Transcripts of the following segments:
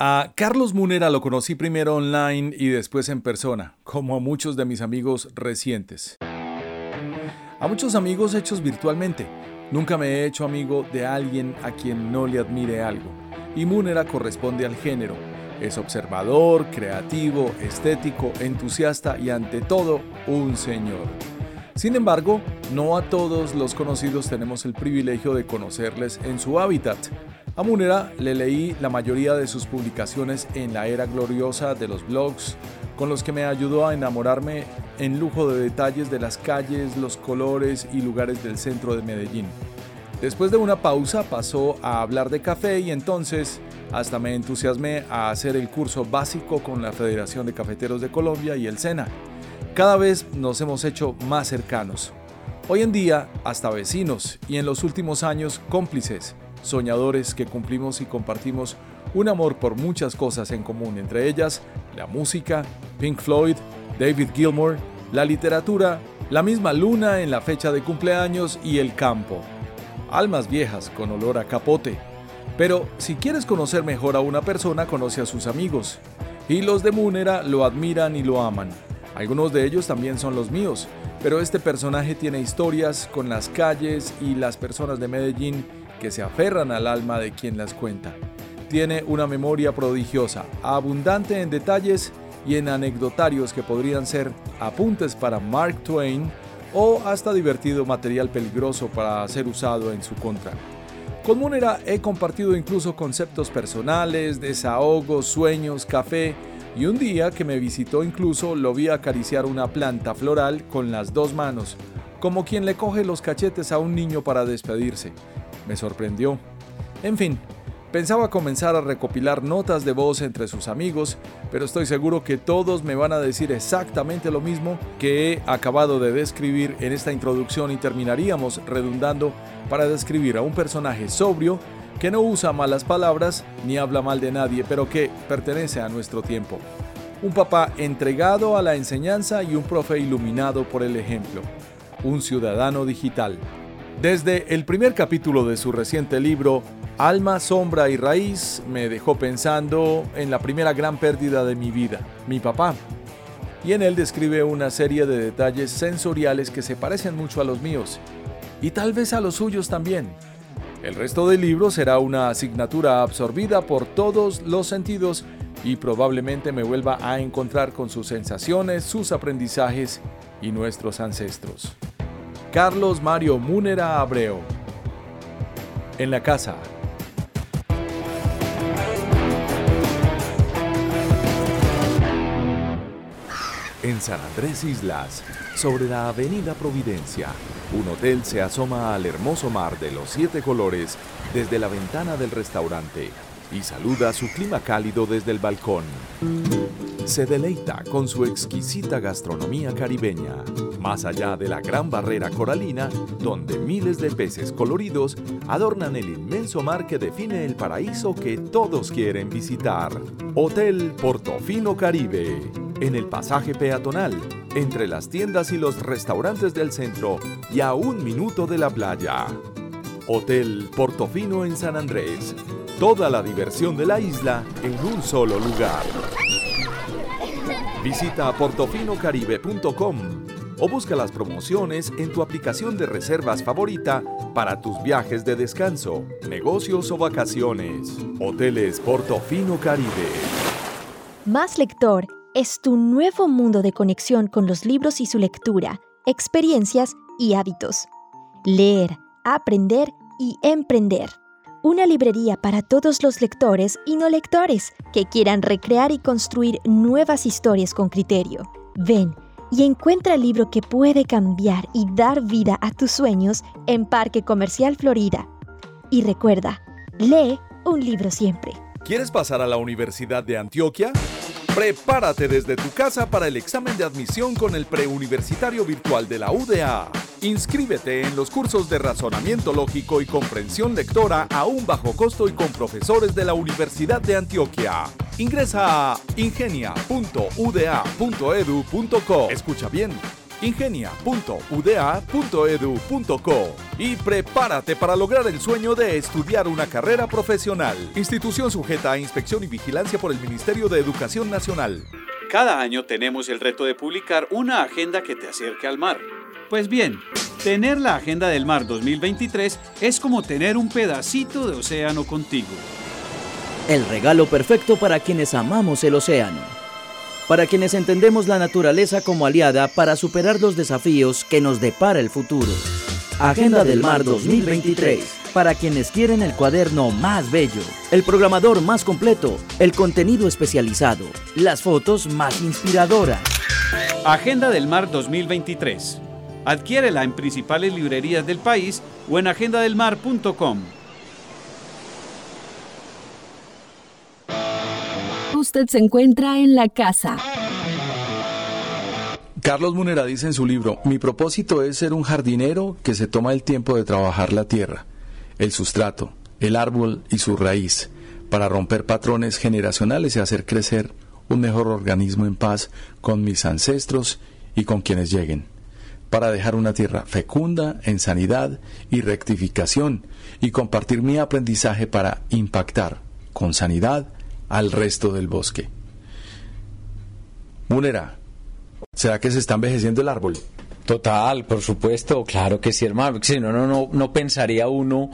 A Carlos Munera lo conocí primero online y después en persona, como a muchos de mis amigos recientes. A muchos amigos hechos virtualmente. Nunca me he hecho amigo de alguien a quien no le admire algo y Munera corresponde al género. Es observador, creativo, estético, entusiasta y ante todo un señor. Sin embargo, no a todos los conocidos tenemos el privilegio de conocerles en su hábitat. A Munera le leí la mayoría de sus publicaciones en la era gloriosa de los blogs, con los que me ayudó a enamorarme en lujo de detalles de las calles, los colores y lugares del centro de Medellín. Después de una pausa pasó a hablar de café y entonces hasta me entusiasmé a hacer el curso básico con la Federación de Cafeteros de Colombia y el SENA. Cada vez nos hemos hecho más cercanos. Hoy en día hasta vecinos y en los últimos años cómplices, soñadores que cumplimos y compartimos un amor por muchas cosas en común, entre ellas la música, Pink Floyd, David Gilmour, la literatura, la misma luna en la fecha de cumpleaños y el campo almas viejas con olor a capote. Pero si quieres conocer mejor a una persona, conoce a sus amigos. Y los de Munera lo admiran y lo aman. Algunos de ellos también son los míos, pero este personaje tiene historias con las calles y las personas de Medellín que se aferran al alma de quien las cuenta. Tiene una memoria prodigiosa, abundante en detalles y en anecdotarios que podrían ser apuntes para Mark Twain o hasta divertido material peligroso para ser usado en su contra. Con Munera he compartido incluso conceptos personales, desahogos, sueños, café y un día que me visitó incluso lo vi acariciar una planta floral con las dos manos, como quien le coge los cachetes a un niño para despedirse. Me sorprendió. En fin, Pensaba comenzar a recopilar notas de voz entre sus amigos, pero estoy seguro que todos me van a decir exactamente lo mismo que he acabado de describir en esta introducción y terminaríamos redundando para describir a un personaje sobrio que no usa malas palabras ni habla mal de nadie, pero que pertenece a nuestro tiempo. Un papá entregado a la enseñanza y un profe iluminado por el ejemplo. Un ciudadano digital. Desde el primer capítulo de su reciente libro, Alma, sombra y raíz me dejó pensando en la primera gran pérdida de mi vida, mi papá. Y en él describe una serie de detalles sensoriales que se parecen mucho a los míos, y tal vez a los suyos también. El resto del libro será una asignatura absorbida por todos los sentidos y probablemente me vuelva a encontrar con sus sensaciones, sus aprendizajes y nuestros ancestros. Carlos Mario Múnera Abreu. En la casa. En San Andrés Islas, sobre la Avenida Providencia, un hotel se asoma al hermoso mar de los siete colores desde la ventana del restaurante y saluda su clima cálido desde el balcón. Se deleita con su exquisita gastronomía caribeña, más allá de la gran barrera coralina, donde miles de peces coloridos adornan el inmenso mar que define el paraíso que todos quieren visitar. Hotel Portofino Caribe en el pasaje peatonal, entre las tiendas y los restaurantes del centro y a un minuto de la playa. Hotel Portofino en San Andrés. Toda la diversión de la isla en un solo lugar. Visita portofinocaribe.com o busca las promociones en tu aplicación de reservas favorita para tus viajes de descanso, negocios o vacaciones. Hoteles Portofino Caribe. Más lector es tu nuevo mundo de conexión con los libros y su lectura, experiencias y hábitos. Leer, aprender y emprender. Una librería para todos los lectores y no lectores que quieran recrear y construir nuevas historias con criterio. Ven y encuentra el libro que puede cambiar y dar vida a tus sueños en Parque Comercial Florida. Y recuerda, lee un libro siempre. ¿Quieres pasar a la Universidad de Antioquia? Prepárate desde tu casa para el examen de admisión con el preuniversitario virtual de la UDA. Inscríbete en los cursos de razonamiento lógico y comprensión lectora a un bajo costo y con profesores de la Universidad de Antioquia. Ingresa a ingenia.uda.edu.co. Escucha bien ingenia.uda.edu.co y prepárate para lograr el sueño de estudiar una carrera profesional. Institución sujeta a inspección y vigilancia por el Ministerio de Educación Nacional. Cada año tenemos el reto de publicar una agenda que te acerque al mar. Pues bien, tener la Agenda del Mar 2023 es como tener un pedacito de océano contigo. El regalo perfecto para quienes amamos el océano para quienes entendemos la naturaleza como aliada para superar los desafíos que nos depara el futuro. Agenda del Mar 2023, para quienes quieren el cuaderno más bello, el programador más completo, el contenido especializado, las fotos más inspiradoras. Agenda del Mar 2023. Adquiérela en principales librerías del país o en agendadelmar.com. usted se encuentra en la casa. Carlos Munera dice en su libro, mi propósito es ser un jardinero que se toma el tiempo de trabajar la tierra, el sustrato, el árbol y su raíz, para romper patrones generacionales y hacer crecer un mejor organismo en paz con mis ancestros y con quienes lleguen, para dejar una tierra fecunda en sanidad y rectificación y compartir mi aprendizaje para impactar con sanidad al resto del bosque. Munera, ¿será que se está envejeciendo el árbol? Total, por supuesto, claro que sí, hermano. Si no, no, no, no pensaría uno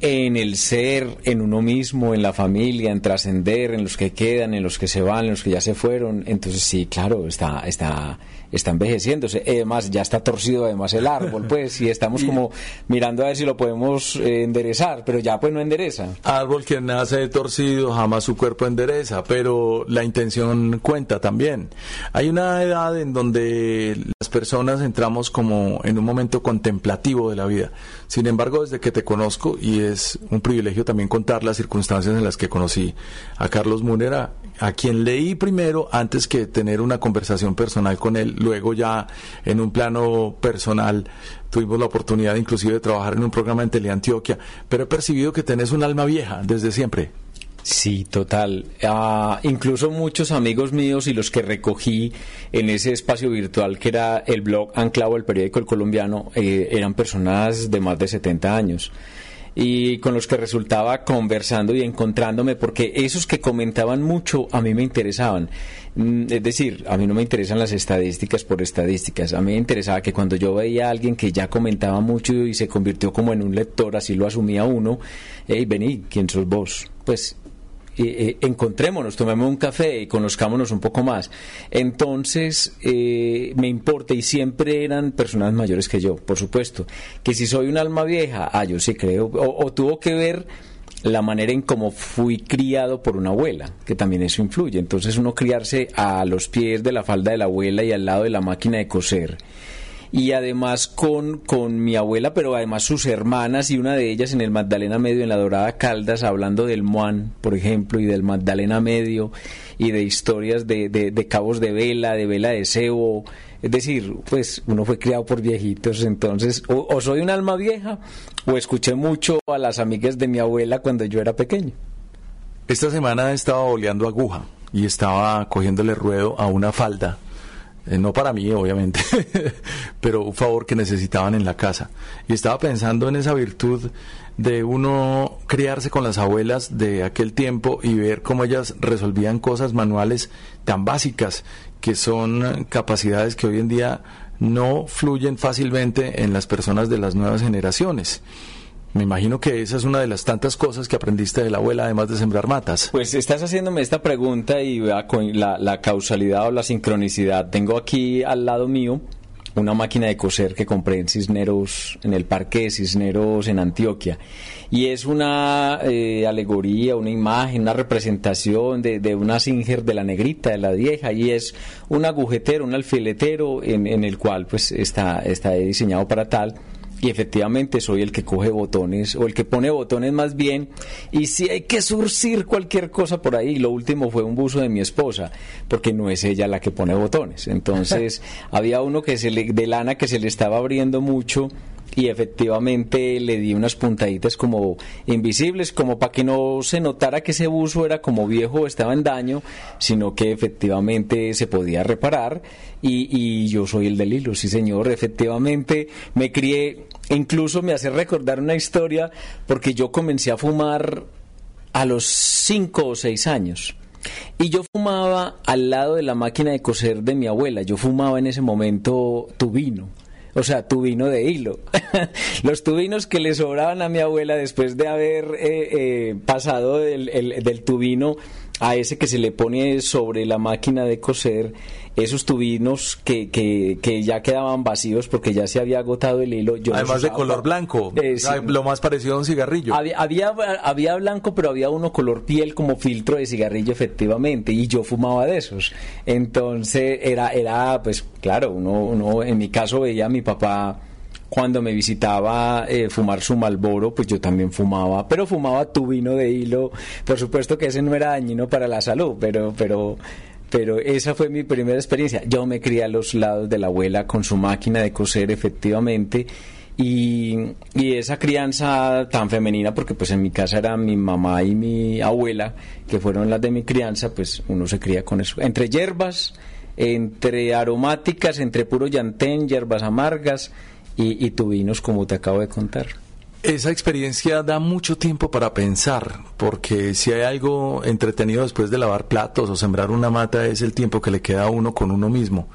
en el ser, en uno mismo, en la familia, en trascender, en los que quedan, en los que se van, en los que ya se fueron. Entonces sí, claro, está, está, está envejeciéndose. Además, ya está torcido además el árbol, pues, y estamos como mirando a ver si lo podemos eh, enderezar, pero ya pues no endereza. Árbol que nace torcido, jamás su cuerpo endereza, pero la intención cuenta también. Hay una edad en donde las personas entramos como en un momento contemplativo de la vida. Sin embargo, desde que te conozco, y es un privilegio también contar las circunstancias en las que conocí a Carlos Munera, a quien leí primero antes que tener una conversación personal con él. Luego ya en un plano personal tuvimos la oportunidad inclusive de trabajar en un programa en Teleantioquia, pero he percibido que tenés un alma vieja desde siempre. Sí, total. Ah, incluso muchos amigos míos y los que recogí en ese espacio virtual que era el blog Anclavo, el periódico El Colombiano, eh, eran personas de más de 70 años y con los que resultaba conversando y encontrándome, porque esos que comentaban mucho a mí me interesaban. Mm, es decir, a mí no me interesan las estadísticas por estadísticas, a mí me interesaba que cuando yo veía a alguien que ya comentaba mucho y se convirtió como en un lector, así lo asumía uno, hey, vení, ¿quién sos vos? Pues eh, encontrémonos, tomemos un café y conozcámonos un poco más. Entonces, eh, me importa y siempre eran personas mayores que yo, por supuesto. Que si soy un alma vieja, ah, yo sí creo, o, tuvo que ver la manera en cómo fui criado por una abuela, que también eso influye. Entonces uno criarse a los pies de la falda de la abuela y al lado de la máquina de coser y además con, con mi abuela, pero además sus hermanas y una de ellas en el Magdalena Medio, en la Dorada Caldas, hablando del Moan, por ejemplo, y del Magdalena Medio, y de historias de, de, cabos de vela, de vela de cebo. Es decir, pues uno fue criado por viejitos, entonces o, soy un alma vieja o escuché mucho a las amigas de mi abuela cuando yo era pequeño. Esta semana estaba oleando aguja y estaba cogiéndole ruedo a una falda eh, no para mí, obviamente, pero un favor que necesitaban en la casa. Y estaba pensando en esa virtud de uno criarse con las abuelas de aquel tiempo y ver cómo ellas resolvían cosas manuales tan básicas que son capacidades que hoy en día no fluyen fácilmente en las personas de las nuevas generaciones. Me imagino que esa es una de las tantas cosas que aprendiste de la abuela, además de sembrar matas. Pues estás haciéndome esta pregunta y la, la causalidad o la sincronicidad. Tengo aquí al lado mío una máquina de coser que compré en Cisneros, en el Parque de Cisneros en Antioquia. Y es una eh, alegoría, una imagen, una representación de, de, una Singer de la negrita, de la vieja, y es un agujetero, un alfiletero en, en el cual pues está, está diseñado para tal y efectivamente soy el que coge botones o el que pone botones más bien y si hay que surcir cualquier cosa por ahí. Lo último fue un buzo de mi esposa porque no es ella la que pone botones. Entonces había uno que se le, de lana que se le estaba abriendo mucho y efectivamente le di unas puntaditas como invisibles, como para que no se notara que ese buzo era como viejo o estaba en daño, sino que efectivamente se podía reparar. Y, y yo soy el del hilo, sí señor, efectivamente me crié, incluso me hace recordar una historia porque yo comencé a fumar a los cinco o seis años. Y yo fumaba al lado de la máquina de coser de mi abuela. Yo fumaba en ese momento tubino o sea, tubino de hilo. Los tubinos que le sobraban a mi abuela después de haber eh, eh, pasado del tubino a ese que se le pone sobre la máquina de coser esos tubinos que, que, ya quedaban vacíos porque ya se había agotado el hilo. Además de color blanco, eh, lo más parecido a un cigarrillo. Había, había, blanco, pero había uno color piel como filtro de cigarrillo, efectivamente, y yo fumaba de esos. Entonces era, era pues claro, uno, uno en mi caso veía a mi papá cuando me visitaba eh, fumar su malboro, pues yo también fumaba, pero fumaba tubino de hilo. Por supuesto que ese no era dañino para la salud, pero, pero, pero esa fue mi primera experiencia. Yo me crié a los lados de la abuela con su máquina de coser, efectivamente. Y, y, esa crianza tan femenina, porque pues en mi casa era mi mamá y mi abuela, que fueron las de mi crianza, pues uno se cría con eso. Entre hierbas, entre aromáticas, entre puro llantén, hierbas amargas, y, y vinos como te acabo de contar. Esa experiencia da mucho tiempo para pensar, porque si hay algo entretenido después de lavar platos o sembrar una mata es el tiempo que le queda a uno con uno mismo.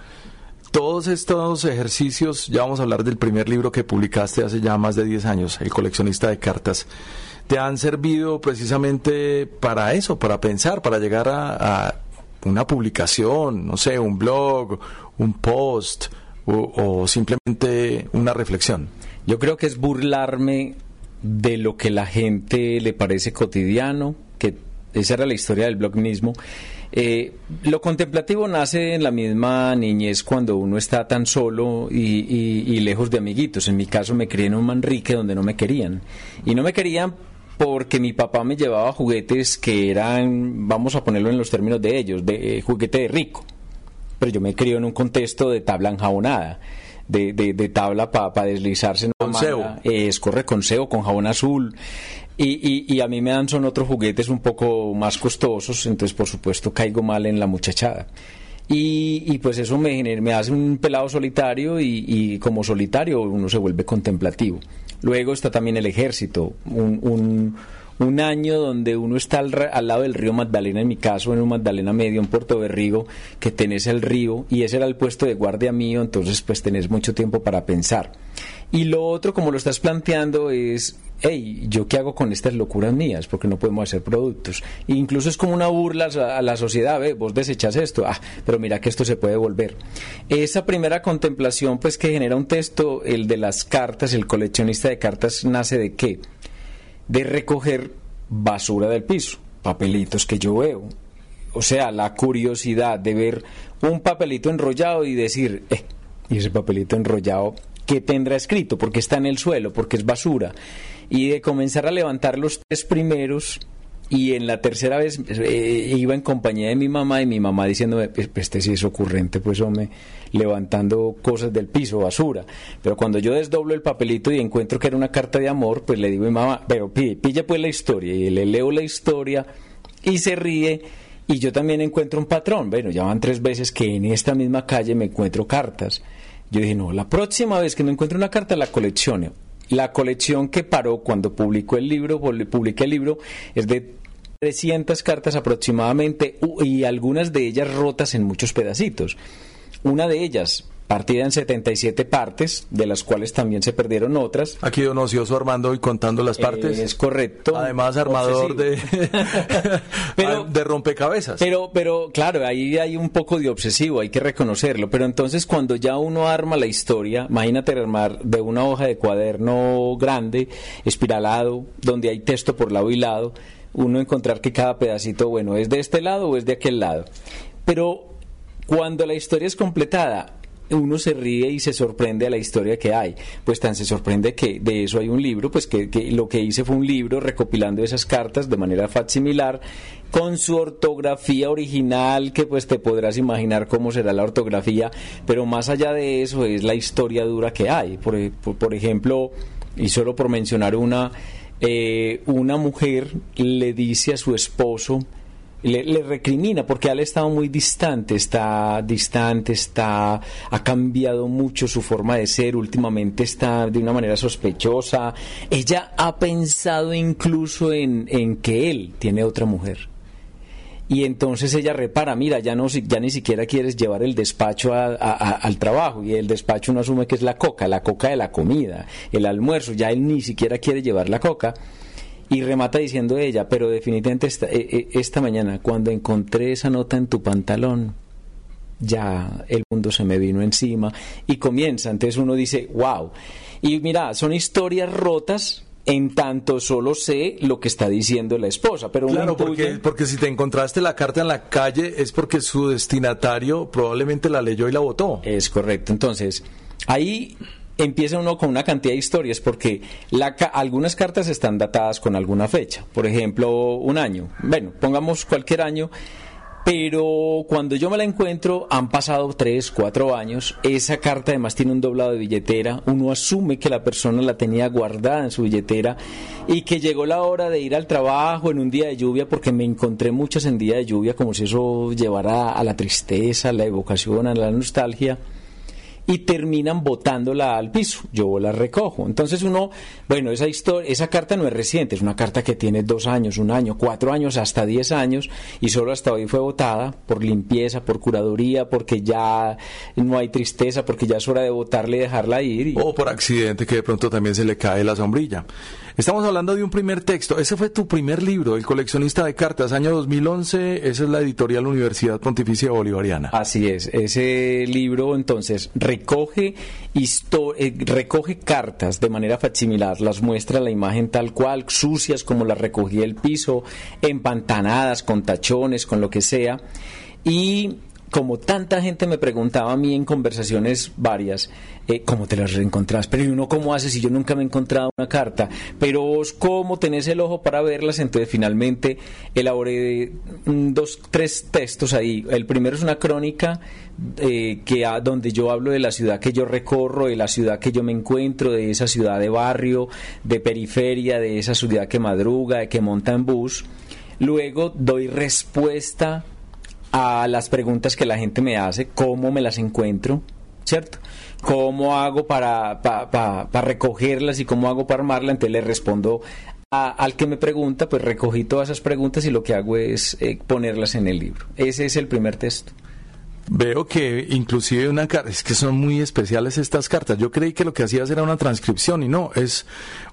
Todos estos ejercicios, ya vamos a hablar del primer libro que publicaste hace ya más de 10 años, El coleccionista de cartas, te han servido precisamente para eso, para pensar, para llegar a una publicación, no sé, un blog, un post, o, simplemente una reflexión? Yo creo que es burlarme de lo que la gente le parece cotidiano, que esa era la historia del blog mismo. Eh, lo contemplativo nace en la misma niñez cuando uno está tan solo y, lejos de amiguitos. En mi caso me crié en un Manrique donde no me querían. Y no me querían porque mi papá me llevaba juguetes que eran, vamos a ponerlo en los términos de ellos, de eh, juguete de rico pero yo me crié en un contexto de tabla enjabonada. De, de, tabla para deslizarse en con Es corre con seo, con jabón azul. Y, y, a mí me dan son otros juguetes un poco más costosos, entonces por supuesto caigo mal en la muchachada. Y, y pues eso me, me hace un pelado solitario y, y, como solitario uno se vuelve contemplativo. Luego está también el ejército, un, un un año donde uno está al, lado del río Magdalena, en mi caso, en un Magdalena Medio, en Puerto Berrigo, que tenés el río y ese era el puesto de guardia mío, entonces pues tenés mucho tiempo para pensar. Y lo otro, como lo estás planteando, es, hey, ¿yo qué hago con estas locuras mías? Porque no podemos hacer productos. E incluso es como una burla a la sociedad, vos desechas esto, ah, pero mira que esto se puede volver. Esa primera contemplación, pues que genera un texto, el de las cartas, el coleccionista de cartas, nace de qué? De recoger basura del piso, papelitos que yo veo. O sea, la curiosidad de ver un papelito enrollado y decir, eh, y ese papelito enrollado, ¿qué tendrá escrito? Porque está en el suelo, porque es basura. Y de comenzar a levantar los tres primeros y en la tercera vez eh, iba en compañía de mi mamá y mi mamá diciéndome, pues, pues este sí es ocurrente, pues hombre, levantando cosas del piso, basura. Pero cuando yo desdoblo el papelito y encuentro que era una carta de amor, pues le digo a mi mamá, pero pilla pues la historia. Y le leo la historia y se ríe. Y yo también encuentro un patrón. Bueno, ya van tres veces que en esta misma calle me encuentro cartas. Yo dije, no, la próxima vez que me encuentro una carta la colecciono. La colección que paró cuando publicó el libro, publiqué el libro, es de 300 cartas aproximadamente y algunas de ellas rotas en muchos pedacitos. Una de ellas partida en 77 partes, de las cuales también se perdieron otras. Aquí don Ocioso Armando y contando las partes. es correcto. Además, armador de, de rompecabezas. Pero, pero claro, ahí hay un poco de obsesivo, hay que reconocerlo. Pero entonces cuando ya uno arma la historia, imagínate armar de una hoja de cuaderno grande, espiralado, donde hay texto por lado y lado, uno encontrar que cada pedacito, bueno, es de este lado o es de aquel lado. Pero cuando la historia es completada, uno se ríe y se sorprende a la historia que hay. Pues tan se sorprende que de eso hay un libro, pues que, lo que hice fue un libro recopilando esas cartas de manera facsimilar con su ortografía original, que pues te podrás imaginar cómo será la ortografía, pero más allá de eso es la historia dura que hay. Por, por, ejemplo, y solo por mencionar una, eh, una mujer le dice a su esposo, le, recrimina porque él ha estado muy distante, está distante, está ha cambiado mucho su forma de ser, últimamente está de una manera sospechosa. Ella ha pensado incluso en, en que él tiene otra mujer. Y entonces ella repara, mira, ya, no, ya ni siquiera quieres llevar el despacho al trabajo. Y el despacho uno asume que es la coca, la coca de la comida, el almuerzo. Ya él ni siquiera quiere llevar la coca y remata diciendo ella, pero definitivamente esta, eh, eh, esta mañana, cuando encontré esa nota en tu pantalón, ya el mundo se me vino encima y comienza. Entonces uno dice, wow. Y mira, son historias rotas en tanto solo sé lo que está diciendo la esposa. Pero claro, porque, porque si te encontraste la carta en la calle es porque su destinatario probablemente la leyó y la votó. Es correcto. Entonces, ahí empieza uno con una cantidad de historias porque algunas cartas están datadas con alguna fecha, por ejemplo, un año. Bueno, pongamos cualquier año, pero cuando yo me la encuentro han pasado tres, cuatro años, esa carta además tiene un doblado de billetera, uno asume que la persona la tenía guardada en su billetera y que llegó la hora de ir al trabajo en un día de lluvia porque me encontré muchas en día de lluvia como si eso llevara a la tristeza, a la evocación, a la nostalgia y terminan botándola al piso. Yo la recojo. Entonces uno, bueno, esa historia, esa carta no es reciente, es una carta que tiene dos años, un año, cuatro años, hasta diez años y solo hasta hoy fue votada por limpieza, por curaduría, porque ya no hay tristeza, porque ya es hora de votarle y dejarla ir. O por accidente que de pronto también se le cae la sombrilla. Estamos hablando de un primer texto. Ese fue tu primer libro, El coleccionista de cartas, año 2011. Esa es la editorial Universidad Pontificia Bolivariana. Así es. Ese libro, entonces, recoge, eh, recoge cartas de manera facsimilar, las muestra la imagen tal cual, sucias como las recogía el piso, empantanadas, con tachones, con lo que sea. Y como tanta gente me preguntaba a mí en conversaciones varias, eh, ¿cómo te las reencontrás? Pero uno, ¿cómo hace si yo nunca me he encontrado una carta? Pero vos, ¿cómo tenés el ojo para verlas? Entonces, finalmente, elaboré mm, dos, tres textos ahí. El primero es una crónica eh, que donde yo hablo de la ciudad que yo recorro, de la ciudad que yo me encuentro, de esa ciudad de barrio, de periferia, de esa ciudad que madruga, de que monta en bus. Luego doy respuesta a las preguntas que la gente me hace, cómo me las encuentro, ¿cierto? ¿Cómo hago para, para, recogerlas y cómo hago para armarlas? Entonces le respondo al que me pregunta, pues recogí todas esas preguntas y lo que hago es eh, ponerlas en el libro. Ese es el primer texto. Veo que inclusive una carta, es que son muy especiales estas cartas. Yo creí que lo que hacías era una transcripción y no, es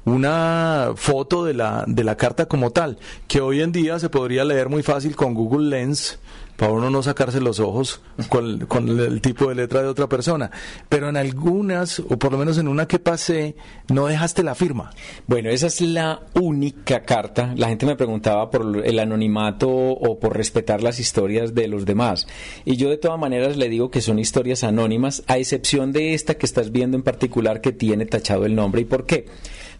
una foto de la, de la carta como tal, que hoy en día se podría leer muy fácil con Google Lens para uno no sacarse los ojos con, el tipo de letra de otra persona. Pero en algunas, o por lo menos en una que pasé, no dejaste la firma. Bueno, esa es la única carta. La gente me preguntaba por el anonimato o por respetar las historias de los demás. Y yo de todas maneras le digo que son historias anónimas, a excepción de esta que estás viendo en particular que tiene tachado el nombre. ¿Y por qué?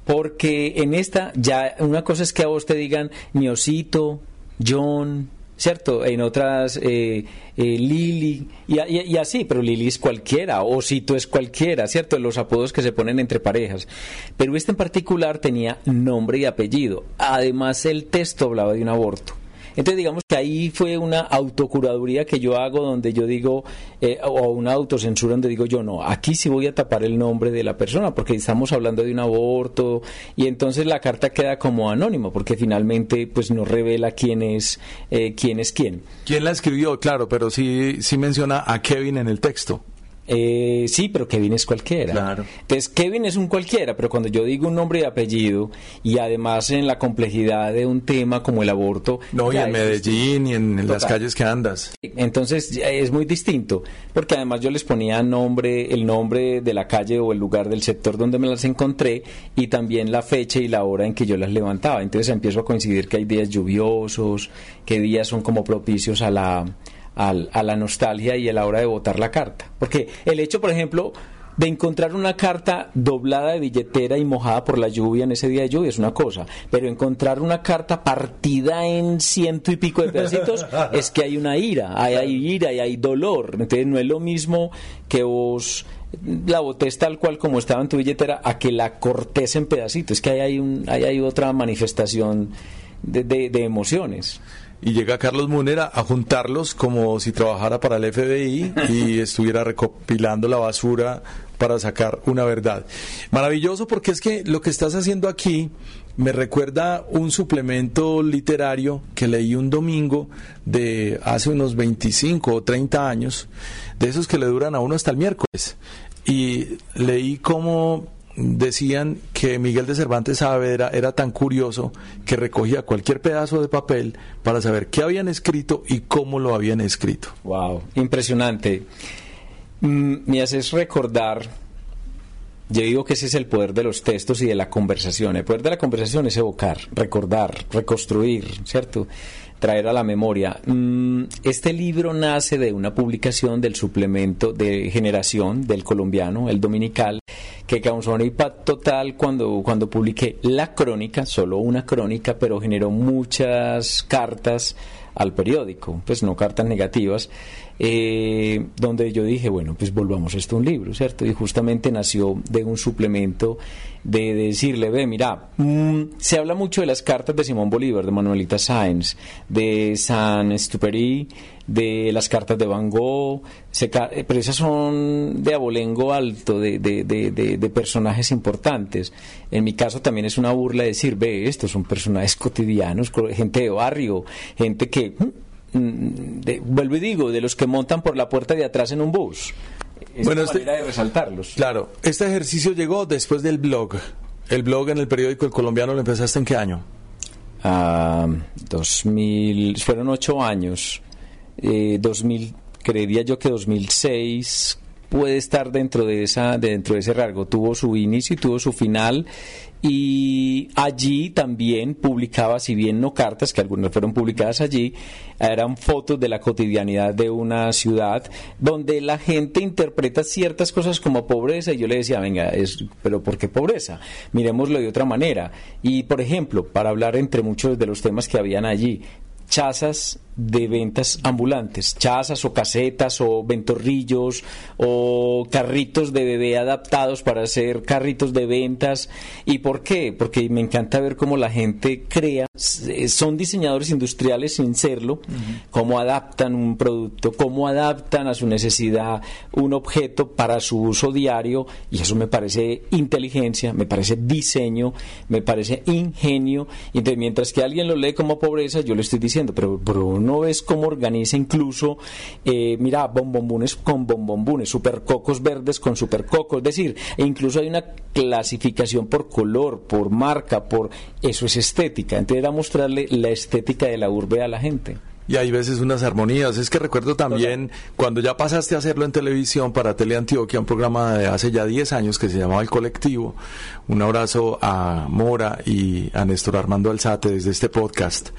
Porque en esta ya una cosa es que a vos te digan mi osito, John, ¿cierto? En otras, eh, eh, Lili, y, así, pero Lili es cualquiera, Osito es cualquiera, ¿cierto? Los apodos que se ponen entre parejas. Pero este en particular tenía nombre y apellido. Además, el texto hablaba de un aborto. Entonces digamos que ahí fue una autocuraduría que yo hago donde yo digo, eh, o una autocensura donde digo yo, no, aquí sí voy a tapar el nombre de la persona porque estamos hablando de un aborto y entonces la carta queda como anónima porque finalmente pues no revela quién es, eh, quién es quién. ¿Quién la escribió? Claro, pero sí, sí menciona a Kevin en el texto. Eh, sí, pero Kevin es cualquiera. Claro. Entonces, Kevin es un cualquiera, pero cuando yo digo un nombre y apellido, y además en la complejidad de un tema como el aborto. No, y en Medellín y en, en las calles que andas. entonces es muy distinto, porque además yo les ponía nombre, el nombre de la calle o el lugar del sector donde me las encontré y también la fecha y la hora en que yo las levantaba. Entonces empiezo a coincidir que hay días lluviosos, que días son como propicios a la, al- a la nostalgia y a la hora de votar la carta. Porque el hecho, por ejemplo, de encontrar una carta doblada de billetera y mojada por la lluvia en ese día de lluvia es una cosa, pero encontrar una carta partida en ciento y pico de pedacitos es que hay una ira, hay, hay ira y hay dolor. Entonces no es lo mismo que vos la botés tal cual como estaba en tu billetera a que la cortes en pedacitos. Es que ahí hay, un, ahí hay otra manifestación de, de- de emociones. Y llega Carlos Munera a juntarlos como si trabajara para el FBI y estuviera recopilando la basura para sacar una verdad. Maravilloso porque es que lo que estás haciendo aquí me recuerda un suplemento literario que leí un domingo de hace unos 25 o 30 años, de esos que le duran a uno hasta el miércoles. Y leí cómo decían que Miguel de Cervantes Saavedra era tan curioso que recogía cualquier pedazo de papel para saber qué habían escrito y cómo lo habían escrito. Wow, impresionante. Mm, me haces recordar, yo digo que ese es el poder de los textos y de la conversación. El poder de la conversación es evocar, recordar, reconstruir, ¿cierto? Traer a la memoria. Mm, Este libro nace de una publicación del suplemento de generación del colombiano, el dominical, que causó un impacto total cuando, cuando publiqué la crónica, solo una crónica, pero generó muchas cartas al periódico, pues no cartas negativas, eh, donde yo dije, bueno, pues volvamos esto a un libro, ¿cierto? Y justamente nació de un suplemento de, decirle, ve, mira, mm, se habla mucho de las cartas de Simón Bolívar, de Manuelita Sáenz, de San Exupéry, de las cartas de Van Gogh, se eh, pero esas son de abolengo alto, de, de, de, de- personajes importantes. En mi caso también es una burla decir, ve, estos son personajes cotidianos, co- gente de barrio, gente que, mm, de- vuelvo y digo, de los que montan por la puerta de atrás en un bus. Es Bueno, una este- manera de resaltarlos. Claro, este ejercicio llegó después del blog. El blog en el periódico El Colombiano lo empezaste en qué año? Ah, 2000, fueron ocho años. Eh, 2000, creería yo que 2006 puede estar dentro de esa dentro de ese rasgo. Tuvo su inicio y tuvo su final. Y allí también publicaba, si bien no cartas, que algunas fueron publicadas allí, eran fotos de la cotidianidad de una ciudad donde la gente interpreta ciertas cosas como pobreza y yo le decía, venga, es, pero ¿por qué pobreza? Miremoslo de otra manera. Y, por ejemplo, para hablar entre muchos de los temas que habían allí, chazas de ventas ambulantes, chazas o casetas o ventorrillos o carritos de bebé adaptados para hacer carritos de ventas. ¿Y por qué? Porque me encanta ver cómo la gente crea, s- son diseñadores industriales sin serlo, cómo adaptan un producto, cómo adaptan a su necesidad un objeto para su uso diario y eso me parece inteligencia, me parece diseño, me parece ingenio. Y entonces, mientras que alguien lo lee como pobreza, yo le estoy diciendo, pero, pero no ves cómo organiza incluso, eh, mira, bombombunes con bombombunes, supercocos verdes con supercocos, es decir, e incluso hay una clasificación por color, por marca, por eso es estética. Entonces era mostrarle la estética de la urbe a la gente. Y hay veces unas armonías. Es que recuerdo también cuando ya pasaste a hacerlo en televisión para Teleantioquia, un programa de hace ya 10 años que se llamaba El Colectivo. Un abrazo a Mora y a Néstor Armando Alzate desde este podcast.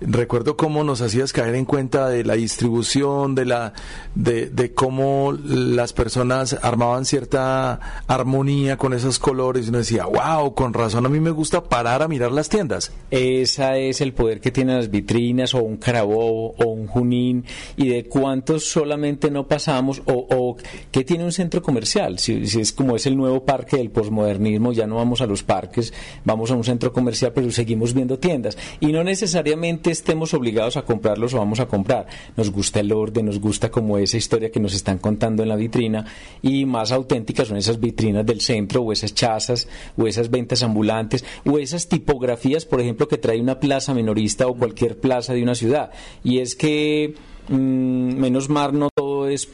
Recuerdo cómo nos hacías caer en cuenta de la distribución, de la, de, cómo las personas armaban cierta armonía con esos colores y uno decía, wow, con razón a mí me gusta parar a mirar las tiendas. Ese es el poder que tienen las vitrinas o un Carabobo o un Junín y de cuántos solamente no pasamos o, o qué tiene un centro comercial. Si, si es como es el nuevo parque del posmodernismo, ya no vamos a los parques, vamos a un centro comercial, pero seguimos viendo tiendas y no necesariamente estemos obligados a comprarlos o vamos a comprar. Nos gusta el orden, nos gusta como esa historia que nos están contando en la vitrina y más auténticas son esas vitrinas del centro o esas chazas o esas ventas ambulantes o esas tipografías, por ejemplo, que trae una plaza minorista o cualquier plaza de una ciudad. Y es que mm, menos mal no todo es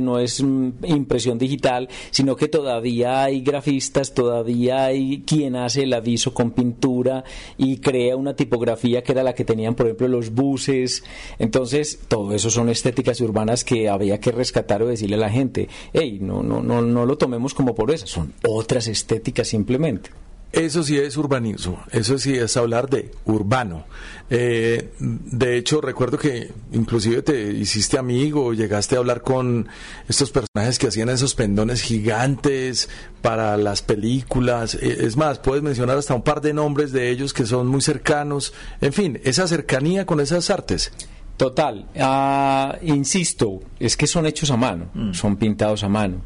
no es mm, impresión digital, sino que todavía hay grafistas, todavía hay quien hace el aviso con pintura y crea una tipografía que era la que tenían, por ejemplo, los buses. Entonces, todo eso son estéticas urbanas que había que rescatar o decirle a la gente, hey, no, no, no, no lo tomemos como por eso, son otras estéticas simplemente. Eso sí es urbanismo, eso sí es hablar de urbano. Eh, de hecho, recuerdo que inclusive te hiciste amigo, llegaste a hablar con estos personajes que hacían esos pendones gigantes para las películas. Eh, es más, puedes mencionar hasta un par de nombres de ellos que son muy cercanos. En fin, esa cercanía con esas artes. Total, ah, insisto, es que son hechos a mano, mm. son pintados a mano.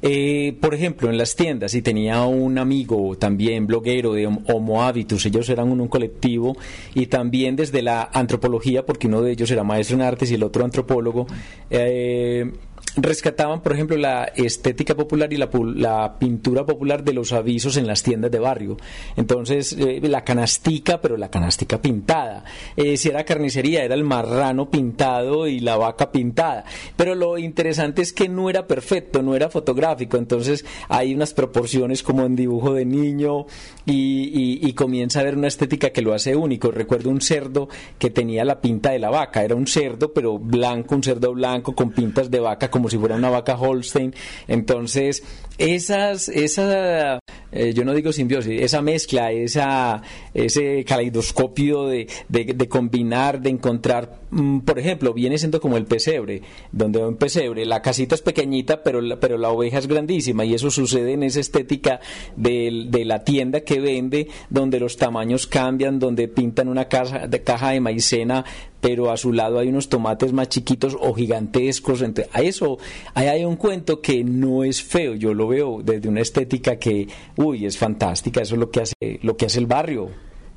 Eh, por ejemplo, en las tiendas, y tenía un amigo también bloguero de Homo Habitus, ellos eran un, colectivo, y también desde la antropología, porque uno de ellos era maestro en artes y el otro antropólogo, eh, rescataban, por ejemplo, la estética popular y la, pintura popular de los avisos en las tiendas de barrio. Entonces, eh, la canastica, pero la canastica pintada. Eh, si era carnicería, era el marrano pintado y la vaca pintada. Pero lo interesante es que no era perfecto, no era fotográfico. Entonces, hay unas proporciones como en dibujo de niño y, y comienza a haber una estética que lo hace único. Recuerdo un cerdo que tenía la pinta de la vaca. Era un cerdo, pero blanco, un cerdo blanco con pintas de vaca como si fuera una vaca Holstein. Entonces, esas, esa, eh, yo no digo simbiosis, esa mezcla, esa, ese caleidoscopio de, de, combinar, de encontrar, mm, por ejemplo, viene siendo como el pesebre, donde un pesebre, la casita es pequeñita, pero la, pero la oveja es grandísima, y eso sucede en esa estética de, de la tienda que vende, donde los tamaños cambian, donde pintan una caja de, caja de maicena pero a su lado hay unos tomates más chiquitos o gigantescos. a eso, ahí hay un cuento que no es feo, yo lo veo desde una estética que, uy, es fantástica, eso es lo que hace, lo que hace el barrio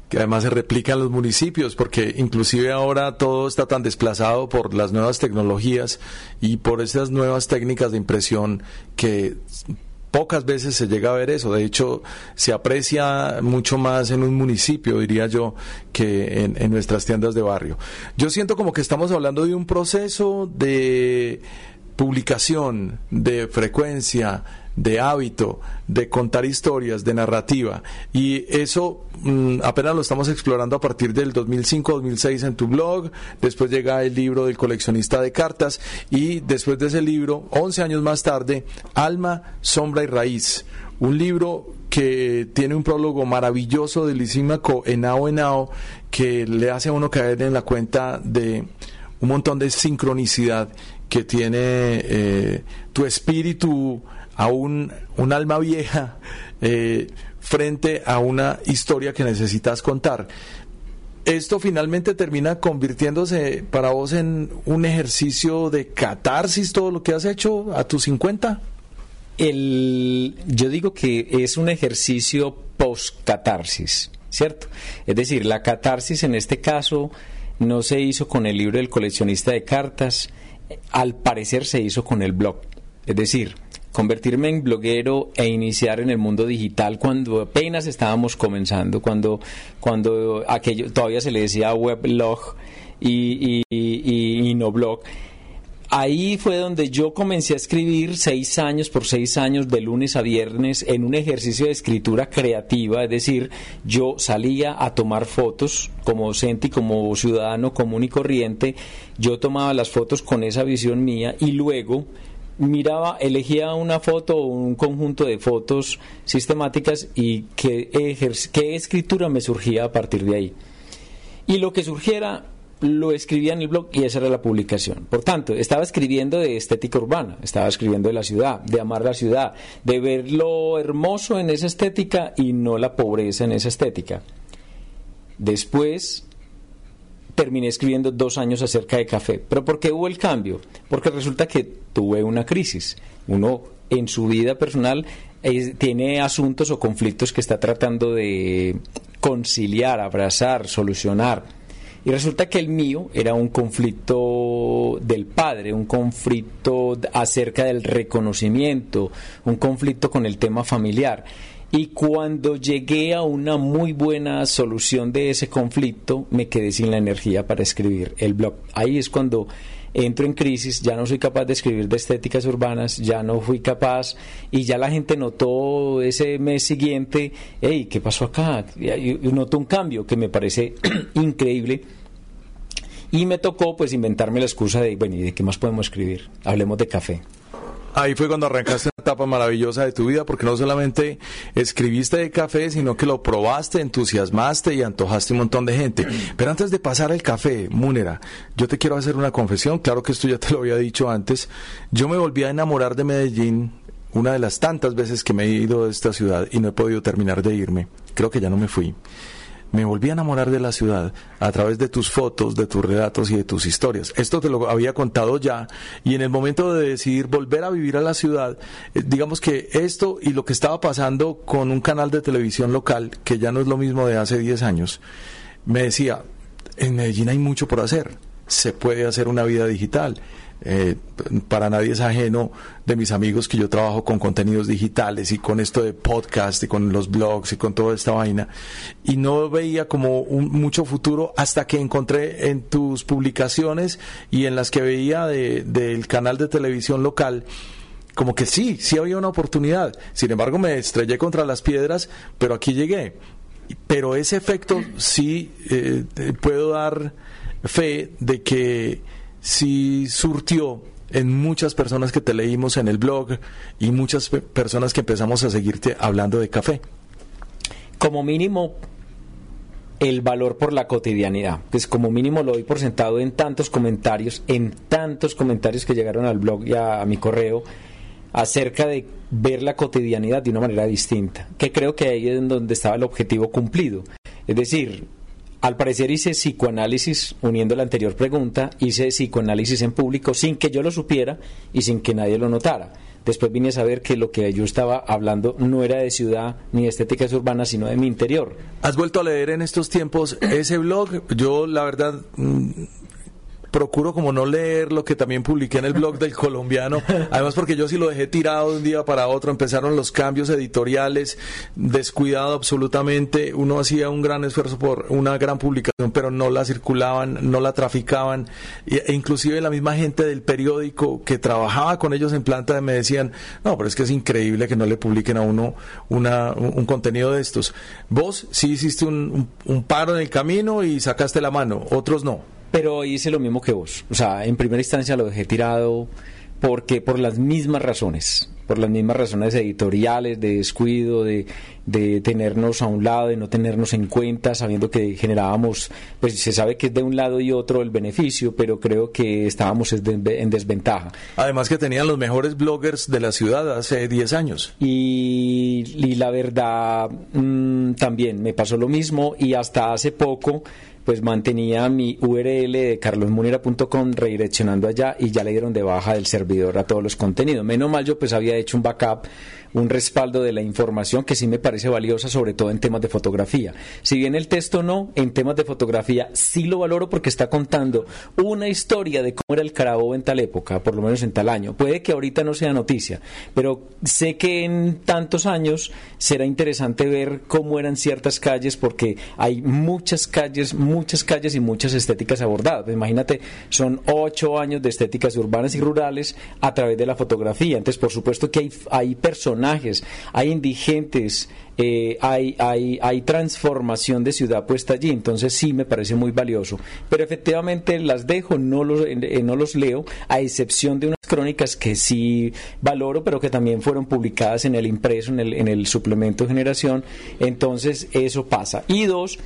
que además se replica en los municipios, porque inclusive ahora todo está tan desplazado por las nuevas tecnologías y por esas nuevas técnicas de impresión que pocas veces se llega a ver eso. De hecho, se aprecia mucho más en un municipio, diría yo, que en, nuestras tiendas de barrio. Yo siento como que estamos hablando de un proceso de publicación, de frecuencia, de hábito, de contar historias, de narrativa. Y eso mm, apenas lo estamos explorando a partir del 2005-2006 en tu blog. Después llega el libro del coleccionista de cartas. Y después de ese libro, 11 años más tarde, Alma, Sombra y Raíz. Un libro que tiene un prólogo maravilloso de Lisímaco Enao Enao que le hace a uno caer en la cuenta de un montón de sincronicidad que tiene eh, tu espíritu a un, alma vieja eh, frente a una historia que necesitas contar. Esto finalmente termina convirtiéndose para vos en un ejercicio de catarsis todo lo que has hecho a tus 50. El, yo digo que es un ejercicio post-catarsis, ¿cierto? Es decir, la catarsis en este caso no se hizo con el libro del coleccionista de cartas, al parecer se hizo con el blog. Es decir, convertirme en bloguero e iniciar en el mundo digital cuando apenas estábamos comenzando, cuando, cuando aquello todavía se le decía weblog y, y, y, no blog. Ahí fue donde yo comencé a escribir seis años por seis años, de lunes a viernes, en un ejercicio de escritura creativa, es decir, yo salía a tomar fotos como docente y como ciudadano común y corriente, yo tomaba las fotos con esa visión mía y luego miraba, elegía una foto o un conjunto de fotos sistemáticas y qué, escritura me surgía a partir de ahí. Y lo que surgiera lo escribía en el blog y esa era la publicación. Por tanto, estaba escribiendo de estética urbana, estaba escribiendo de la ciudad, de amar la ciudad, de ver lo hermoso en esa estética y no la pobreza en esa estética. Después terminé escribiendo dos años acerca de café. ¿Pero por qué hubo el cambio? Porque resulta que tuve una crisis. Uno en su vida personal tiene asuntos o conflictos que está tratando de conciliar, abrazar, solucionar. Y resulta que el mío era un conflicto del padre, un conflicto acerca del reconocimiento, un conflicto con el tema familiar. Y cuando llegué a una muy buena solución de ese conflicto, me quedé sin la energía para escribir el blog. Ahí es cuando entro en crisis, ya no soy capaz de escribir de estéticas urbanas, ya no fui capaz y ya la gente notó ese mes siguiente, hey, ¿qué pasó acá? Y notó un cambio que me parece increíble y me tocó pues inventarme la excusa de, bueno, ¿y de qué más podemos escribir? Hablemos de café. Ahí fue cuando arrancaste etapa maravillosa de tu vida, porque no solamente escribiste de café, sino que lo probaste, entusiasmaste y antojaste un montón de gente. Pero antes de pasar al café, Múnera, yo te quiero hacer una confesión, claro que esto ya te lo había dicho antes. Yo me volví a enamorar de Medellín una de las tantas veces que me he ido de esta ciudad y no he podido terminar de irme. Creo que ya no me fui me volví a enamorar de la ciudad a través de tus fotos, de tus relatos y de tus historias. Esto te lo había contado ya y en el momento de decidir volver a vivir a la ciudad, eh, digamos que esto y lo que estaba pasando con un canal de televisión local, que ya no es lo mismo de hace 10 años, me decía, en Medellín hay mucho por hacer, se puede hacer una vida digital eh, para nadie es ajeno de mis amigos que yo trabajo con contenidos digitales y con esto de podcast y con los blogs y con toda esta vaina. Y no veía como un, mucho futuro hasta que encontré en tus publicaciones y en las que veía del canal de televisión local como que sí, sí había una oportunidad. Sin embargo, me estrellé contra las piedras, pero aquí llegué. Pero ese efecto sí eh, puedo dar fe de que sí surtió en muchas personas que te leímos en el blog y muchas personas que empezamos a seguirte hablando de café. Como mínimo, el valor por la cotidianidad. Pues como mínimo lo doy por sentado en tantos comentarios, en tantos comentarios que llegaron al blog y a, a mi correo acerca de ver la cotidianidad de una manera distinta, que creo que ahí es donde estaba el objetivo cumplido. Es decir, al parecer hice psicoanálisis, uniendo la anterior pregunta, hice psicoanálisis en público sin que yo lo supiera y sin que nadie lo notara. Después vine a saber que lo que yo estaba hablando no era de ciudad ni de estéticas urbanas, sino de mi interior. ¿Has vuelto a leer en estos tiempos ese blog? Yo, la verdad, mm, procuro como no leer lo que también publiqué en el blog del colombiano, además porque yo sí lo dejé tirado de un día para otro, empezaron los cambios editoriales, descuidado absolutamente, uno hacía un gran esfuerzo por una gran publicación, pero no la circulaban, no la traficaban, e inclusive la misma gente del periódico que trabajaba con ellos en planta me decían, no, pero es que es increíble que no le publiquen a uno una, un, contenido de estos. Vos sí hiciste un paro en el camino y sacaste la mano, otros no. Pero hice lo mismo que vos. O sea, en primera instancia lo dejé tirado porque por las mismas razones, por las mismas razones editoriales, de descuido, de, de tenernos a un lado, de no tenernos en cuenta, sabiendo que generábamos, pues se sabe que es de un lado y otro el beneficio, pero creo que estábamos en desventaja. Además que tenían los mejores bloggers de la ciudad hace 10 años. Y, y la verdad, mm, también me pasó lo mismo y hasta hace poco pues mantenía mi URL de carlosmunera.com redireccionando allá y ya le dieron de baja del servidor a todos los contenidos. Menos mal yo pues había hecho un backup un respaldo de la información que sí me parece valiosa, sobre todo en temas de fotografía. Si bien el texto no, en temas de fotografía sí lo valoro porque está contando una historia de cómo era el Carabobo en tal época, por lo menos en tal año. Puede que ahorita no sea noticia, pero sé que en tantos años será interesante ver cómo eran ciertas calles porque hay muchas calles, muchas calles y muchas estéticas abordadas. Pues imagínate, son ocho años de estéticas urbanas y rurales a través de la fotografía. Entonces, por supuesto que hay, hay personas hay indigentes, eh, hay, hay, hay transformación de ciudad puesta allí, entonces sí me parece muy valioso. Pero efectivamente las dejo, no los, eh, no los leo, a excepción de unas crónicas que sí valoro, pero que también fueron publicadas en el impreso, en el, en el suplemento generación, entonces eso pasa. Y dos,